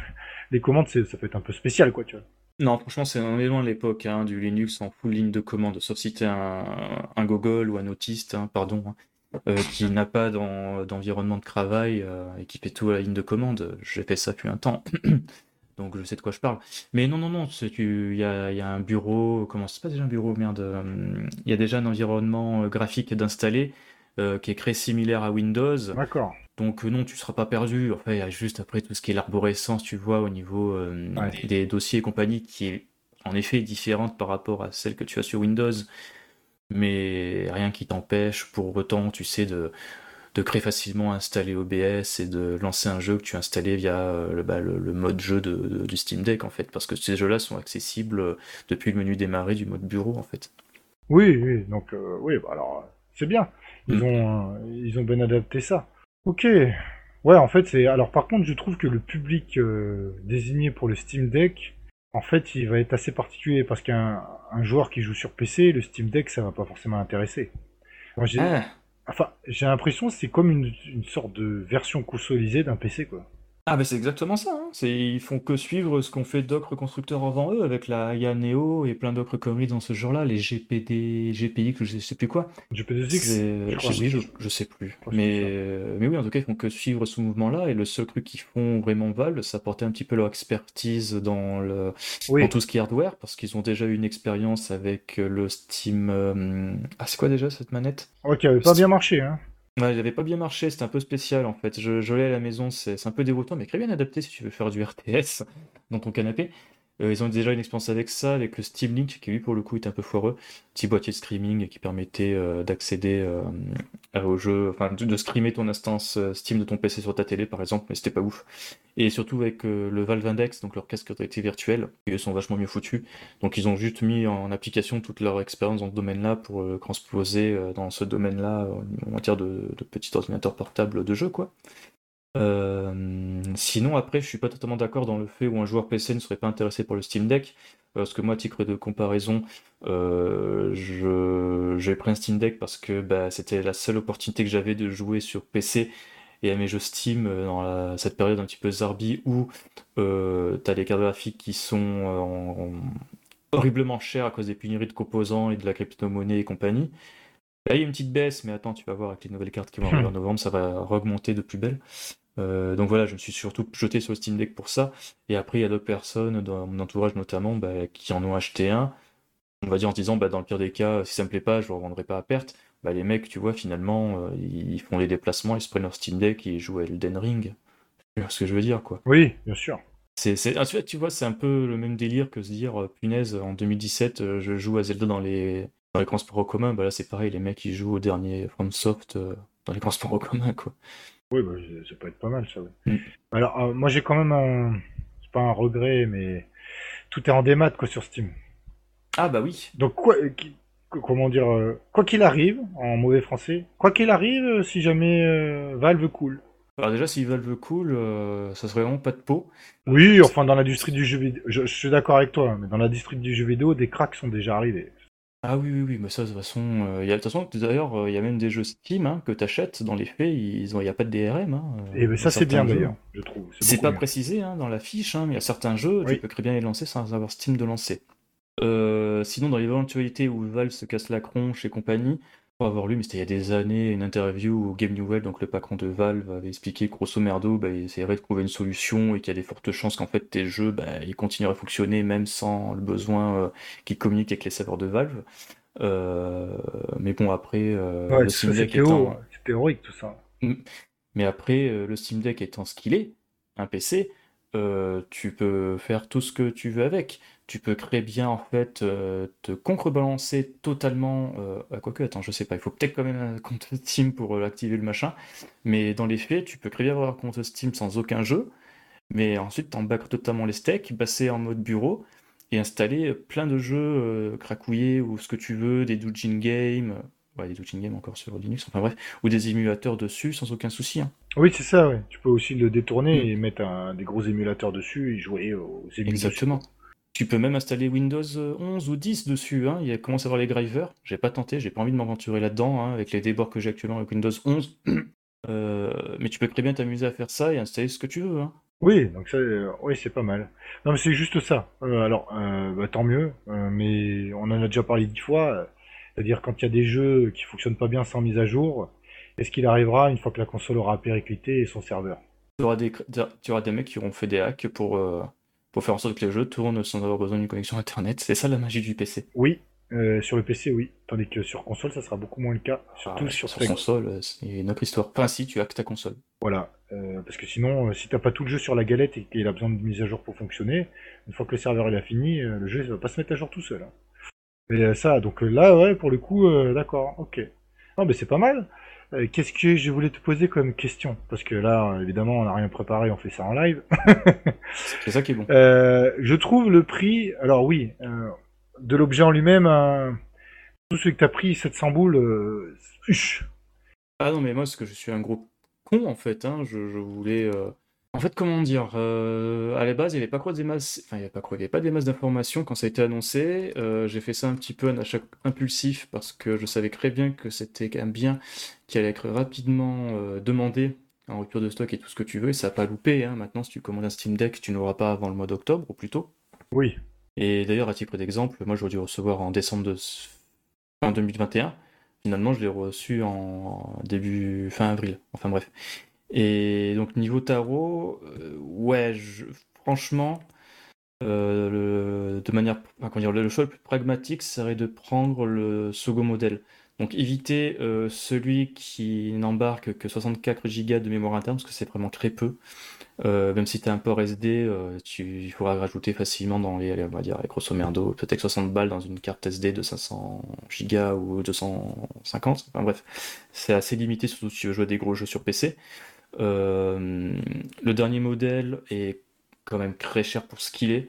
les commandes, ça peut être un peu spécial, quoi, tu vois. Non, franchement, c'est un loin l'époque hein, du Linux en full ligne de commande, sauf si tu un, un Google ou un autiste, hein, pardon, hein. Euh, qui n'a pas d'environnement de travail euh, et qui fait tout à la ligne de commande. J'ai fait ça depuis un temps, donc je sais de quoi je parle. Mais non, non, non, il y a, y a, un bureau, comment c'est pas déjà un bureau, merde, euh, il y a déjà un environnement graphique d'installer qui est très similaire à Windows. D'accord. Donc non, tu seras pas perdu. Enfin, il y a juste après tout ce qui est l'arborescence, tu vois, au niveau des, dossiers et compagnie, qui est en effet différente par rapport à celle que tu as sur Windows mais rien qui t'empêche pour autant, tu sais, de, de créer facilement, installer OBS et de lancer un jeu que tu as installé via le, bah, le, mode jeu de, du Steam Deck en fait, parce que ces jeux-là sont accessibles depuis le menu démarrer du mode bureau en fait. Oui, oui, donc oui, bah, alors c'est bien. Ils, mm. ont, ils ont bien adapté ça. Ok. Ouais, en fait, c'est. Alors, par contre, je trouve que le public désigné pour le Steam Deck, en fait, il va être assez particulier parce qu'un joueur qui joue sur PC, le Steam Deck, ça va pas forcément intéresser. Moi, j'ai, ah. enfin, j'ai l'impression que c'est comme une, une, sorte de version consolisée d'un PC, quoi. Ah, mais c'est exactement ça. Hein. C'est, ils font que suivre ce qu'ont fait d'autres constructeurs avant eux, avec la IA Neo et plein d'autres conneries dans ce genre-là, les GPD, que je sais plus quoi. GPD-X je, je, je, sais plus. Mais, euh, mais oui, en tout cas, ils font que suivre ce mouvement-là, et le seul truc qu'ils font vraiment Valve, c'est apporter un petit peu leur expertise dans, le, dans tout ce qui est hardware, parce qu'ils ont déjà eu une expérience avec le Steam. Euh, ah, c'est quoi déjà cette manette? Ouais, qui avait pas bien marché, hein. Ouais, il avait pas bien marché, c'était un peu spécial en fait. Je, l'ai à la maison, c'est un peu déroutant, mais très bien adapté si tu veux faire du RTS dans ton canapé. Euh, ils ont déjà une expérience avec ça, avec le Steam Link, qui lui pour le coup est un peu foireux. Petit boîtier de streaming qui permettait euh, d'accéder euh, au jeu, enfin de, de, streamer ton instance Steam de ton PC sur ta télé par exemple, mais c'était pas ouf. Et surtout avec le Valve Index, donc leur casque réalité virtuelle, ils sont vachement mieux foutus. Donc ils ont juste mis en application toute leur expérience dans ce domaine-là pour transposer dans ce domaine-là en matière de, de petits ordinateurs portables de jeu quoi. Euh, sinon, après, je suis pas totalement d'accord dans le fait où un joueur PC ne serait pas intéressé par le Steam Deck. Parce que moi, à titre de comparaison, euh, j'ai pris un Steam Deck parce que bah, c'était la seule opportunité que j'avais de jouer sur PC et à mes jeux Steam euh, dans cette période un petit peu zarbi où euh, tu as des cartes graphiques qui sont horriblement chères à cause des pénuries de composants et de la crypto-monnaie et compagnie. Là, il y a une petite baisse, mais attends, tu vas voir avec les nouvelles cartes qui vont arriver en novembre, ça va augmenter de plus belle. Euh, donc voilà, je me suis surtout jeté sur le Steam Deck pour ça. Et après, il y a d'autres personnes, dans mon entourage notamment, bah, qui en ont acheté un. On va dire en se disant, bah, dans le pire des cas, si ça me plaît pas, je le revendrai pas à perte. Bah, les mecs, tu vois, finalement, euh, ils font les déplacements, ils se prennent leur Steam Deck et ils jouent à Elden Ring. C'est ce que je veux dire, quoi. Oui, bien sûr. C'est, c'est, tu vois, c'est un peu le même délire que se dire, euh, punaise, en 2017, je joue à Zelda dans les, dans les transports en commun. Bah là, c'est pareil, les mecs, ils jouent au dernier FromSoft dans les transports en commun, quoi. Oui, bah, ça peut être pas mal, ça. Mm. Alors, euh, moi, j'ai quand même un. C'est pas un regret, mais tout est en démat, quoi, sur Steam. Ah, bah oui. Donc, quoi. Comment dire euh, Quoi qu'il arrive, en mauvais français, quoi qu'il arrive, euh, si jamais Valve cool. Alors déjà, si Valve cool, ça serait vraiment pas de peau. Oui, enfin dans l'industrie du jeu vidéo, je, je suis d'accord avec toi, mais dans l'industrie du jeu vidéo, des cracks sont déjà arrivés. Ah oui, oui, oui, mais ça, de toute façon, euh, y a, de toute façon, d'ailleurs, euh, il y a même des jeux Steam hein, que tu achètes, dans les faits, il n'y a pas de DRM. Hein, Et eh ben, ça, c'est bien d'ailleurs, je trouve. C'est pas précisé hein, dans la fiche, hein, mais il y a certains jeux, tu peux très bien les lancer sans avoir Steam de lancer. Euh, sinon, dans l'éventualité où Valve se casse la cronche et compagnie, avoir lu, mais c'était il y a des années, une interview où Game Newell, donc le patron de Valve, avait expliqué grosso merdo, bah, il essaierait de trouver une solution et qu'il y a des fortes chances qu'en fait tes jeux, bah, ils continueraient à fonctionner même sans le besoin euh, qu'ils communiquent avec les serveurs de Valve. Euh, mais bon, après, euh, le Steam Deck étant... C'est théorique tout ça. Mm. Mais après, le Steam Deck étant ce qu'il est, un PC, tu peux faire tout ce que tu veux avec tu peux très bien en fait euh, te contrebalancer totalement. Euh, à quoi que, attends, je sais pas, il faut peut-être quand même un compte Steam pour euh, activer le machin. Mais dans les faits, tu peux très bien avoir un compte Steam sans aucun jeu. Mais ensuite, t'embarques totalement les steaks, passer en mode bureau et installer plein de jeux cracouillés ou ce que tu veux, des Doujin Game, ouais, des Doujin Game encore sur Linux, enfin bref, ou des émulateurs dessus sans aucun souci. Hein. Oui, c'est ça, ouais. Tu peux aussi le détourner mm. et mettre des gros émulateurs dessus et jouer aux émulateurs. Exactement. Tu peux même installer Windows 11 ou 10 dessus. Hein. Il commence à avoir les drivers. J'ai pas tenté, j'ai pas envie de m'aventurer là-dedans hein, avec les débords que j'ai actuellement avec Windows 11. Euh, mais tu peux très bien t'amuser à faire ça et installer ce que tu veux. Hein. Oui, donc ça, euh, oui, c'est pas mal. Non, mais c'est juste ça. Euh, alors, bah, tant mieux. mais on en a déjà parlé dix fois. C'est-à-dire quand il y a des jeux qui fonctionnent pas bien sans mise à jour, est-ce qu'il arrivera une fois que la console aura périclité et son serveur? Tu auras, des, tu auras des mecs qui auront fait des hacks pour pour faire en sorte que les jeux tournent sans avoir besoin d'une connexion internet. C'est ça la magie du PC. Oui, euh, sur le PC, oui. Tandis que sur console, ça sera beaucoup moins le cas. Surtout ah, sur, sur console, euh, c'est une autre histoire. Enfin, si tu as que ta console. Voilà. Euh, parce que sinon, si t'as pas tout le jeu sur la galette et qu'il a besoin de mise à jour pour fonctionner, une fois que le serveur il a fini, le jeu il va pas se mettre à jour tout seul. Hein. Mais ça, donc là, ouais, pour le coup, d'accord, ok. Non, mais c'est pas mal. Euh, Qu'est-ce que je voulais te poser comme question? Parce que là, évidemment, on n'a rien préparé, on fait ça en live. C'est ça qui est bon. Euh, je trouve le prix, alors oui, euh, de l'objet en lui-même, euh, tout celui que t'as pris, 700 boules. Ah non, mais moi, parce que je suis un gros con, en fait, hein, je, je voulais... euh, En fait, comment dire, euh, à la base, il n'y avait pas quoi des masses... Enfin, il n'y avait pas quoi, il y avait pas des masses d'informations quand ça a été annoncé. Euh, j'ai fait ça un petit peu un achat impulsif parce que je savais très bien que c'était un bien qui allait être rapidement euh, demandé en rupture de stock et tout ce que tu veux, et ça n'a pas loupé, hein. Maintenant, si tu commandes un Steam Deck, tu ne l'auras pas avant le mois d'octobre, ou plus tôt. Oui, Et d'ailleurs, à titre d'exemple, moi j'aurais dû recevoir en décembre de fin 2021. Finalement, je l'ai reçu en début fin avril. Enfin bref. Et donc niveau tarot, euh, ouais, franchement, euh, le- de manière, comment dire, le choix le plus pragmatique serait de prendre le second modèle. Donc éviter euh, celui qui n'embarque que 64 Go de mémoire interne, parce que c'est vraiment très peu. Même si tu as un port SD, tu, il rajouter facilement dans les, on va dire, grosso merdo, peut-être 60 balles dans une carte SD de 500 Go ou 250. Enfin bref, c'est assez limité, surtout si tu veux jouer des gros jeux sur PC. Euh, le dernier modèle est quand même très cher pour ce qu'il est.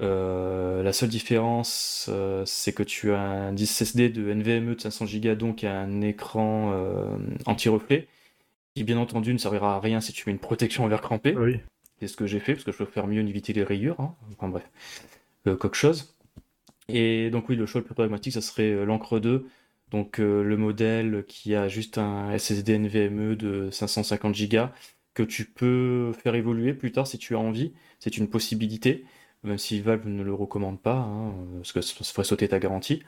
Euh, la seule différence, euh, c'est que tu as un disque SSD de NVMe de 500 Go, donc un écran euh, anti-reflet, qui bien entendu ne servira à rien si tu mets une protection en verre crampé. oui. C'est ce que j'ai fait, parce que je peux faire mieux éviter les rayures. hein. Enfin bref, quelque chose. Et donc oui, le choix le plus pragmatique, ça serait l'Encre 2. Donc euh, le modèle qui a juste un SSD NVMe de 550 Go que tu peux faire évoluer plus tard si tu as envie. C'est une possibilité, même si Valve ne le recommande pas, hein, parce que ça ferait sauter ta garantie.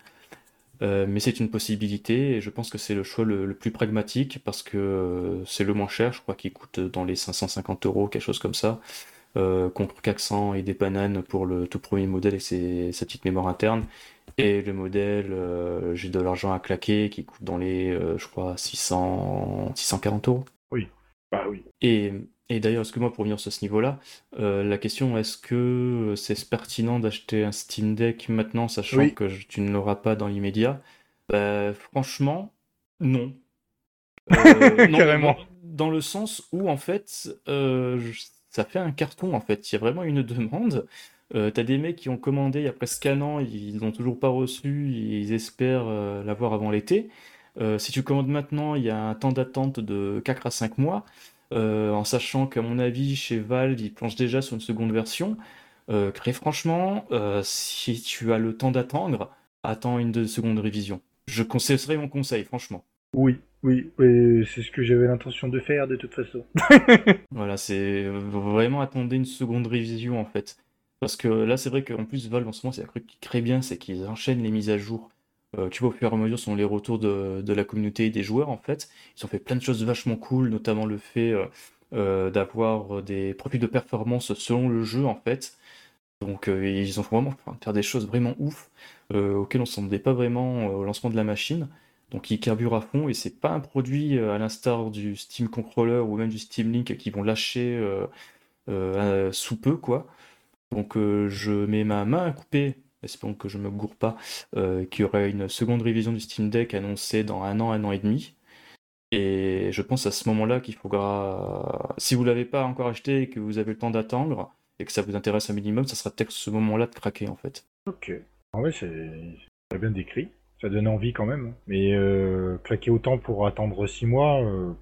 Euh, mais c'est une possibilité et je pense que c'est le choix le, le plus pragmatique parce que euh, c'est le moins cher, je crois qu'il coûte dans les 550 euros, quelque chose comme ça, euh, contre 400 et des bananes pour le tout premier modèle et ses, sa petite mémoire interne. Et le modèle, euh, j'ai de l'argent à claquer qui coûte dans les, euh, je crois, 600, 640 euros. Bah oui. Et, et d'ailleurs, est-ce que moi, pour venir sur ce niveau-là, la question est-ce que c'est pertinent d'acheter un Steam Deck maintenant, sachant Oui. que je- tu ne l'auras pas dans l'immédiat? Bah, franchement, non. Non, Carrément. Dans, le sens où, en fait, je- ça fait un carton, en fait. Il y a vraiment une demande. Euh, t'as des mecs qui ont commandé il y a presque un an, ils l'ont toujours pas reçu, ils espèrent euh, l'avoir avant l'été. Euh, si tu commandes maintenant, il y a un temps d'attente de 4 à 5 mois, en sachant qu'à mon avis, chez Valve, ils planchent déjà sur une seconde version. Très franchement, si tu as le temps d'attendre, attends une de- seconde révision. Je conseille, ce serait mon conseil, franchement. Oui, oui, c'est ce que j'avais l'intention de faire de toute façon. Voilà, c'est vraiment attendez une seconde révision en fait. Parce que là, c'est vrai qu'en plus, Valve en ce moment, c'est un truc qui crée bien, c'est qu'ils enchaînent les mises à jour. Euh, tu vois, au fur et à mesure, sont les retours de, la communauté et des joueurs en fait. Ils ont fait plein de choses vachement cool, notamment le fait euh, euh, d'avoir des profils de performance selon le jeu en fait. Donc, ils ont vraiment enfin, faire des choses vraiment ouf auxquelles on ne s'attendait pas vraiment au lancement de la machine. Donc, ils carburent à fond et c'est pas un produit euh, à l'instar du Steam Controller ou même du Steam Link qui vont lâcher euh, euh, sous peu quoi. Donc, je mets ma main à couper, espérons que je me gourre pas, qu'il y aurait une seconde révision du Steam Deck annoncée dans un an, un an et demi. Et je pense à ce moment-là qu'il faudra, si vous l'avez pas encore acheté et que vous avez le temps d'attendre et que ça vous intéresse un minimum, ça sera peut-être ce moment-là de craquer en fait. Ok. En vrai, c'est c'est bien décrit. Ça donne envie quand même. Mais euh, claquer autant pour attendre 6 mois, euh,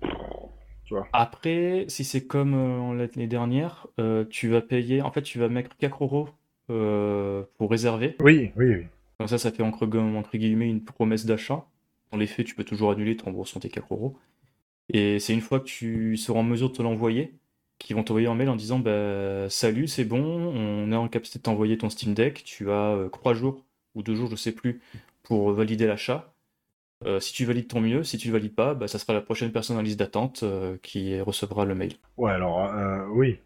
tu vois. Après, si c'est comme euh, l'année dernière, euh, tu vas payer, en fait, tu vas mettre 4 euros pour réserver. Oui, oui, oui. Comme ça, ça fait entre, entre guillemets une promesse d'achat. Dans les faits, tu peux toujours annuler, tu rembourses tes 4 euros. Et c'est une fois que tu seras en mesure de te l'envoyer, qu'ils vont t'envoyer un mail en disant bah, Salut, c'est bon, on est en capacité de t'envoyer ton Steam Deck, tu as euh, 3 jours ou 2 jours, je sais plus, pour valider l'achat. Euh, si tu valides, tant mieux. Si tu valides pas, bah, ça sera la prochaine personne en liste d'attente euh, qui recevra le mail. Ouais, alors, euh, oui.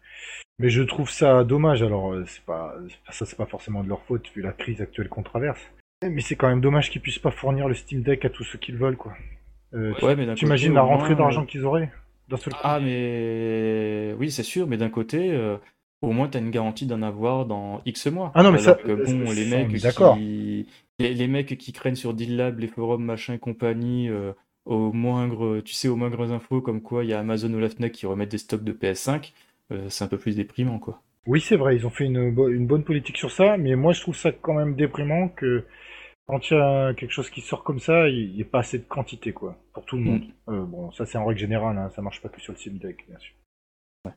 Mais je trouve ça dommage. Alors, c'est pas, ça, c'est pas forcément de leur faute vu la crise actuelle qu'on traverse. Mais c'est quand même dommage qu'ils puissent pas fournir le Steam Deck à tous ceux qu'ils veulent, quoi. Ouais, mais d'un T'imagines côté, la moins, rentrée d'argent qu'ils auraient d'un seul coup Ah, mais oui, c'est sûr, mais d'un côté, au moins, tu as une garantie d'en avoir dans X mois. Ah non, mais ça, que, bon, les mecs d'accord. qui... Les, les mecs qui craignent sur Deal Lab, les forums, machin et compagnie, euh, au moindre, tu sais, aux moindres infos comme quoi il y a Amazon ou la Fnac qui remettent des stocks de PS5, euh, c'est un peu plus déprimant, quoi. Oui, c'est vrai, ils ont fait une, une bonne politique sur ça, mais moi je trouve ça quand même déprimant que quand il y a quelque chose qui sort comme ça, il n'y a pas assez de quantité, quoi, pour tout le monde. Mm. Euh, bon, ça c'est en règle générale, hein, ça marche pas que sur le Deck, bien sûr.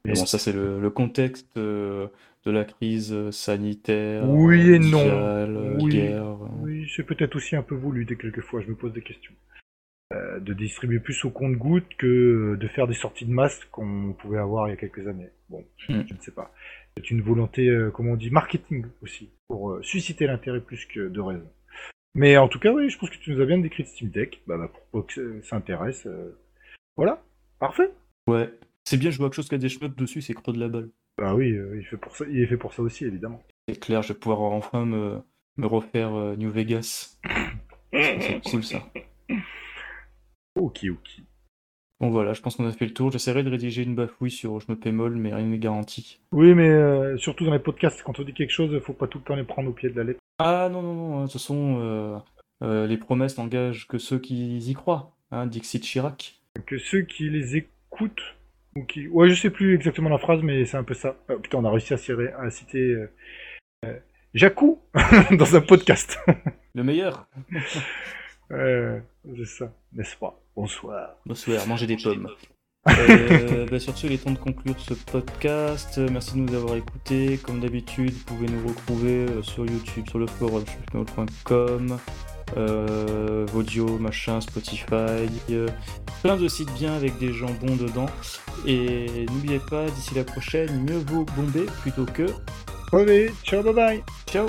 mais bon, ça c'est le, contexte euh, de la crise sanitaire, oui et non, oui, guerre. Oui, c'est peut-être aussi un peu voulu dès quelquefois, je me pose des questions. Euh, de distribuer plus au compte-goutte que de faire des sorties de masse qu'on pouvait avoir il y a quelques années. Bon, je, hmm. ne sais pas. C'est une volonté, euh, comment on dit, marketing aussi, pour euh, susciter l'intérêt plus que de raison. Mais en tout cas, oui, je pense que tu nous as bien décrit Steam Deck, bah, bah, pour que ça intéresse. Voilà, parfait. Ouais, c'est bien, je vois quelque chose qui a des cheveux dessus, c'est creux de la balle. Bah oui, il, fait pour ça, il est fait pour ça aussi, évidemment. C'est clair, je vais pouvoir enfin me, me refaire New Vegas. c'est cool ça. Ok, ok. Bon voilà, je pense qu'on a fait le tour. J'essaierai de rédiger une bafouille sur je me pémol, mais rien n'est garanti. Oui, mais euh, surtout dans les podcasts, quand on dit quelque chose, il faut pas tout le temps les prendre au pied de la lettre. Ah non, non, non, hein, de toute façon, euh, euh, les promesses n'engagent que ceux qui y croient, hein, Dixit Chirac. Que ceux qui les écoutent, qui... Ouais, je sais plus exactement la phrase, mais c'est un peu ça. Oh, putain, on a réussi à, à citer Jacou dans un podcast. le meilleur Euh, c'est ça, n'est-ce pas? Bonsoir. Bonsoir, mangez des pommes. euh, bah, sur ce, il est temps de conclure ce podcast. Merci de nous avoir écoutés. Comme d'habitude, vous pouvez nous retrouver euh, sur YouTube, sur le forum euh, Audio, machin, Spotify, euh, plein de sites bien avec des gens bons dedans. Et n'oubliez pas, d'ici la prochaine, mieux vaut bomber plutôt que. Allez, ciao, bye bye. Ciao.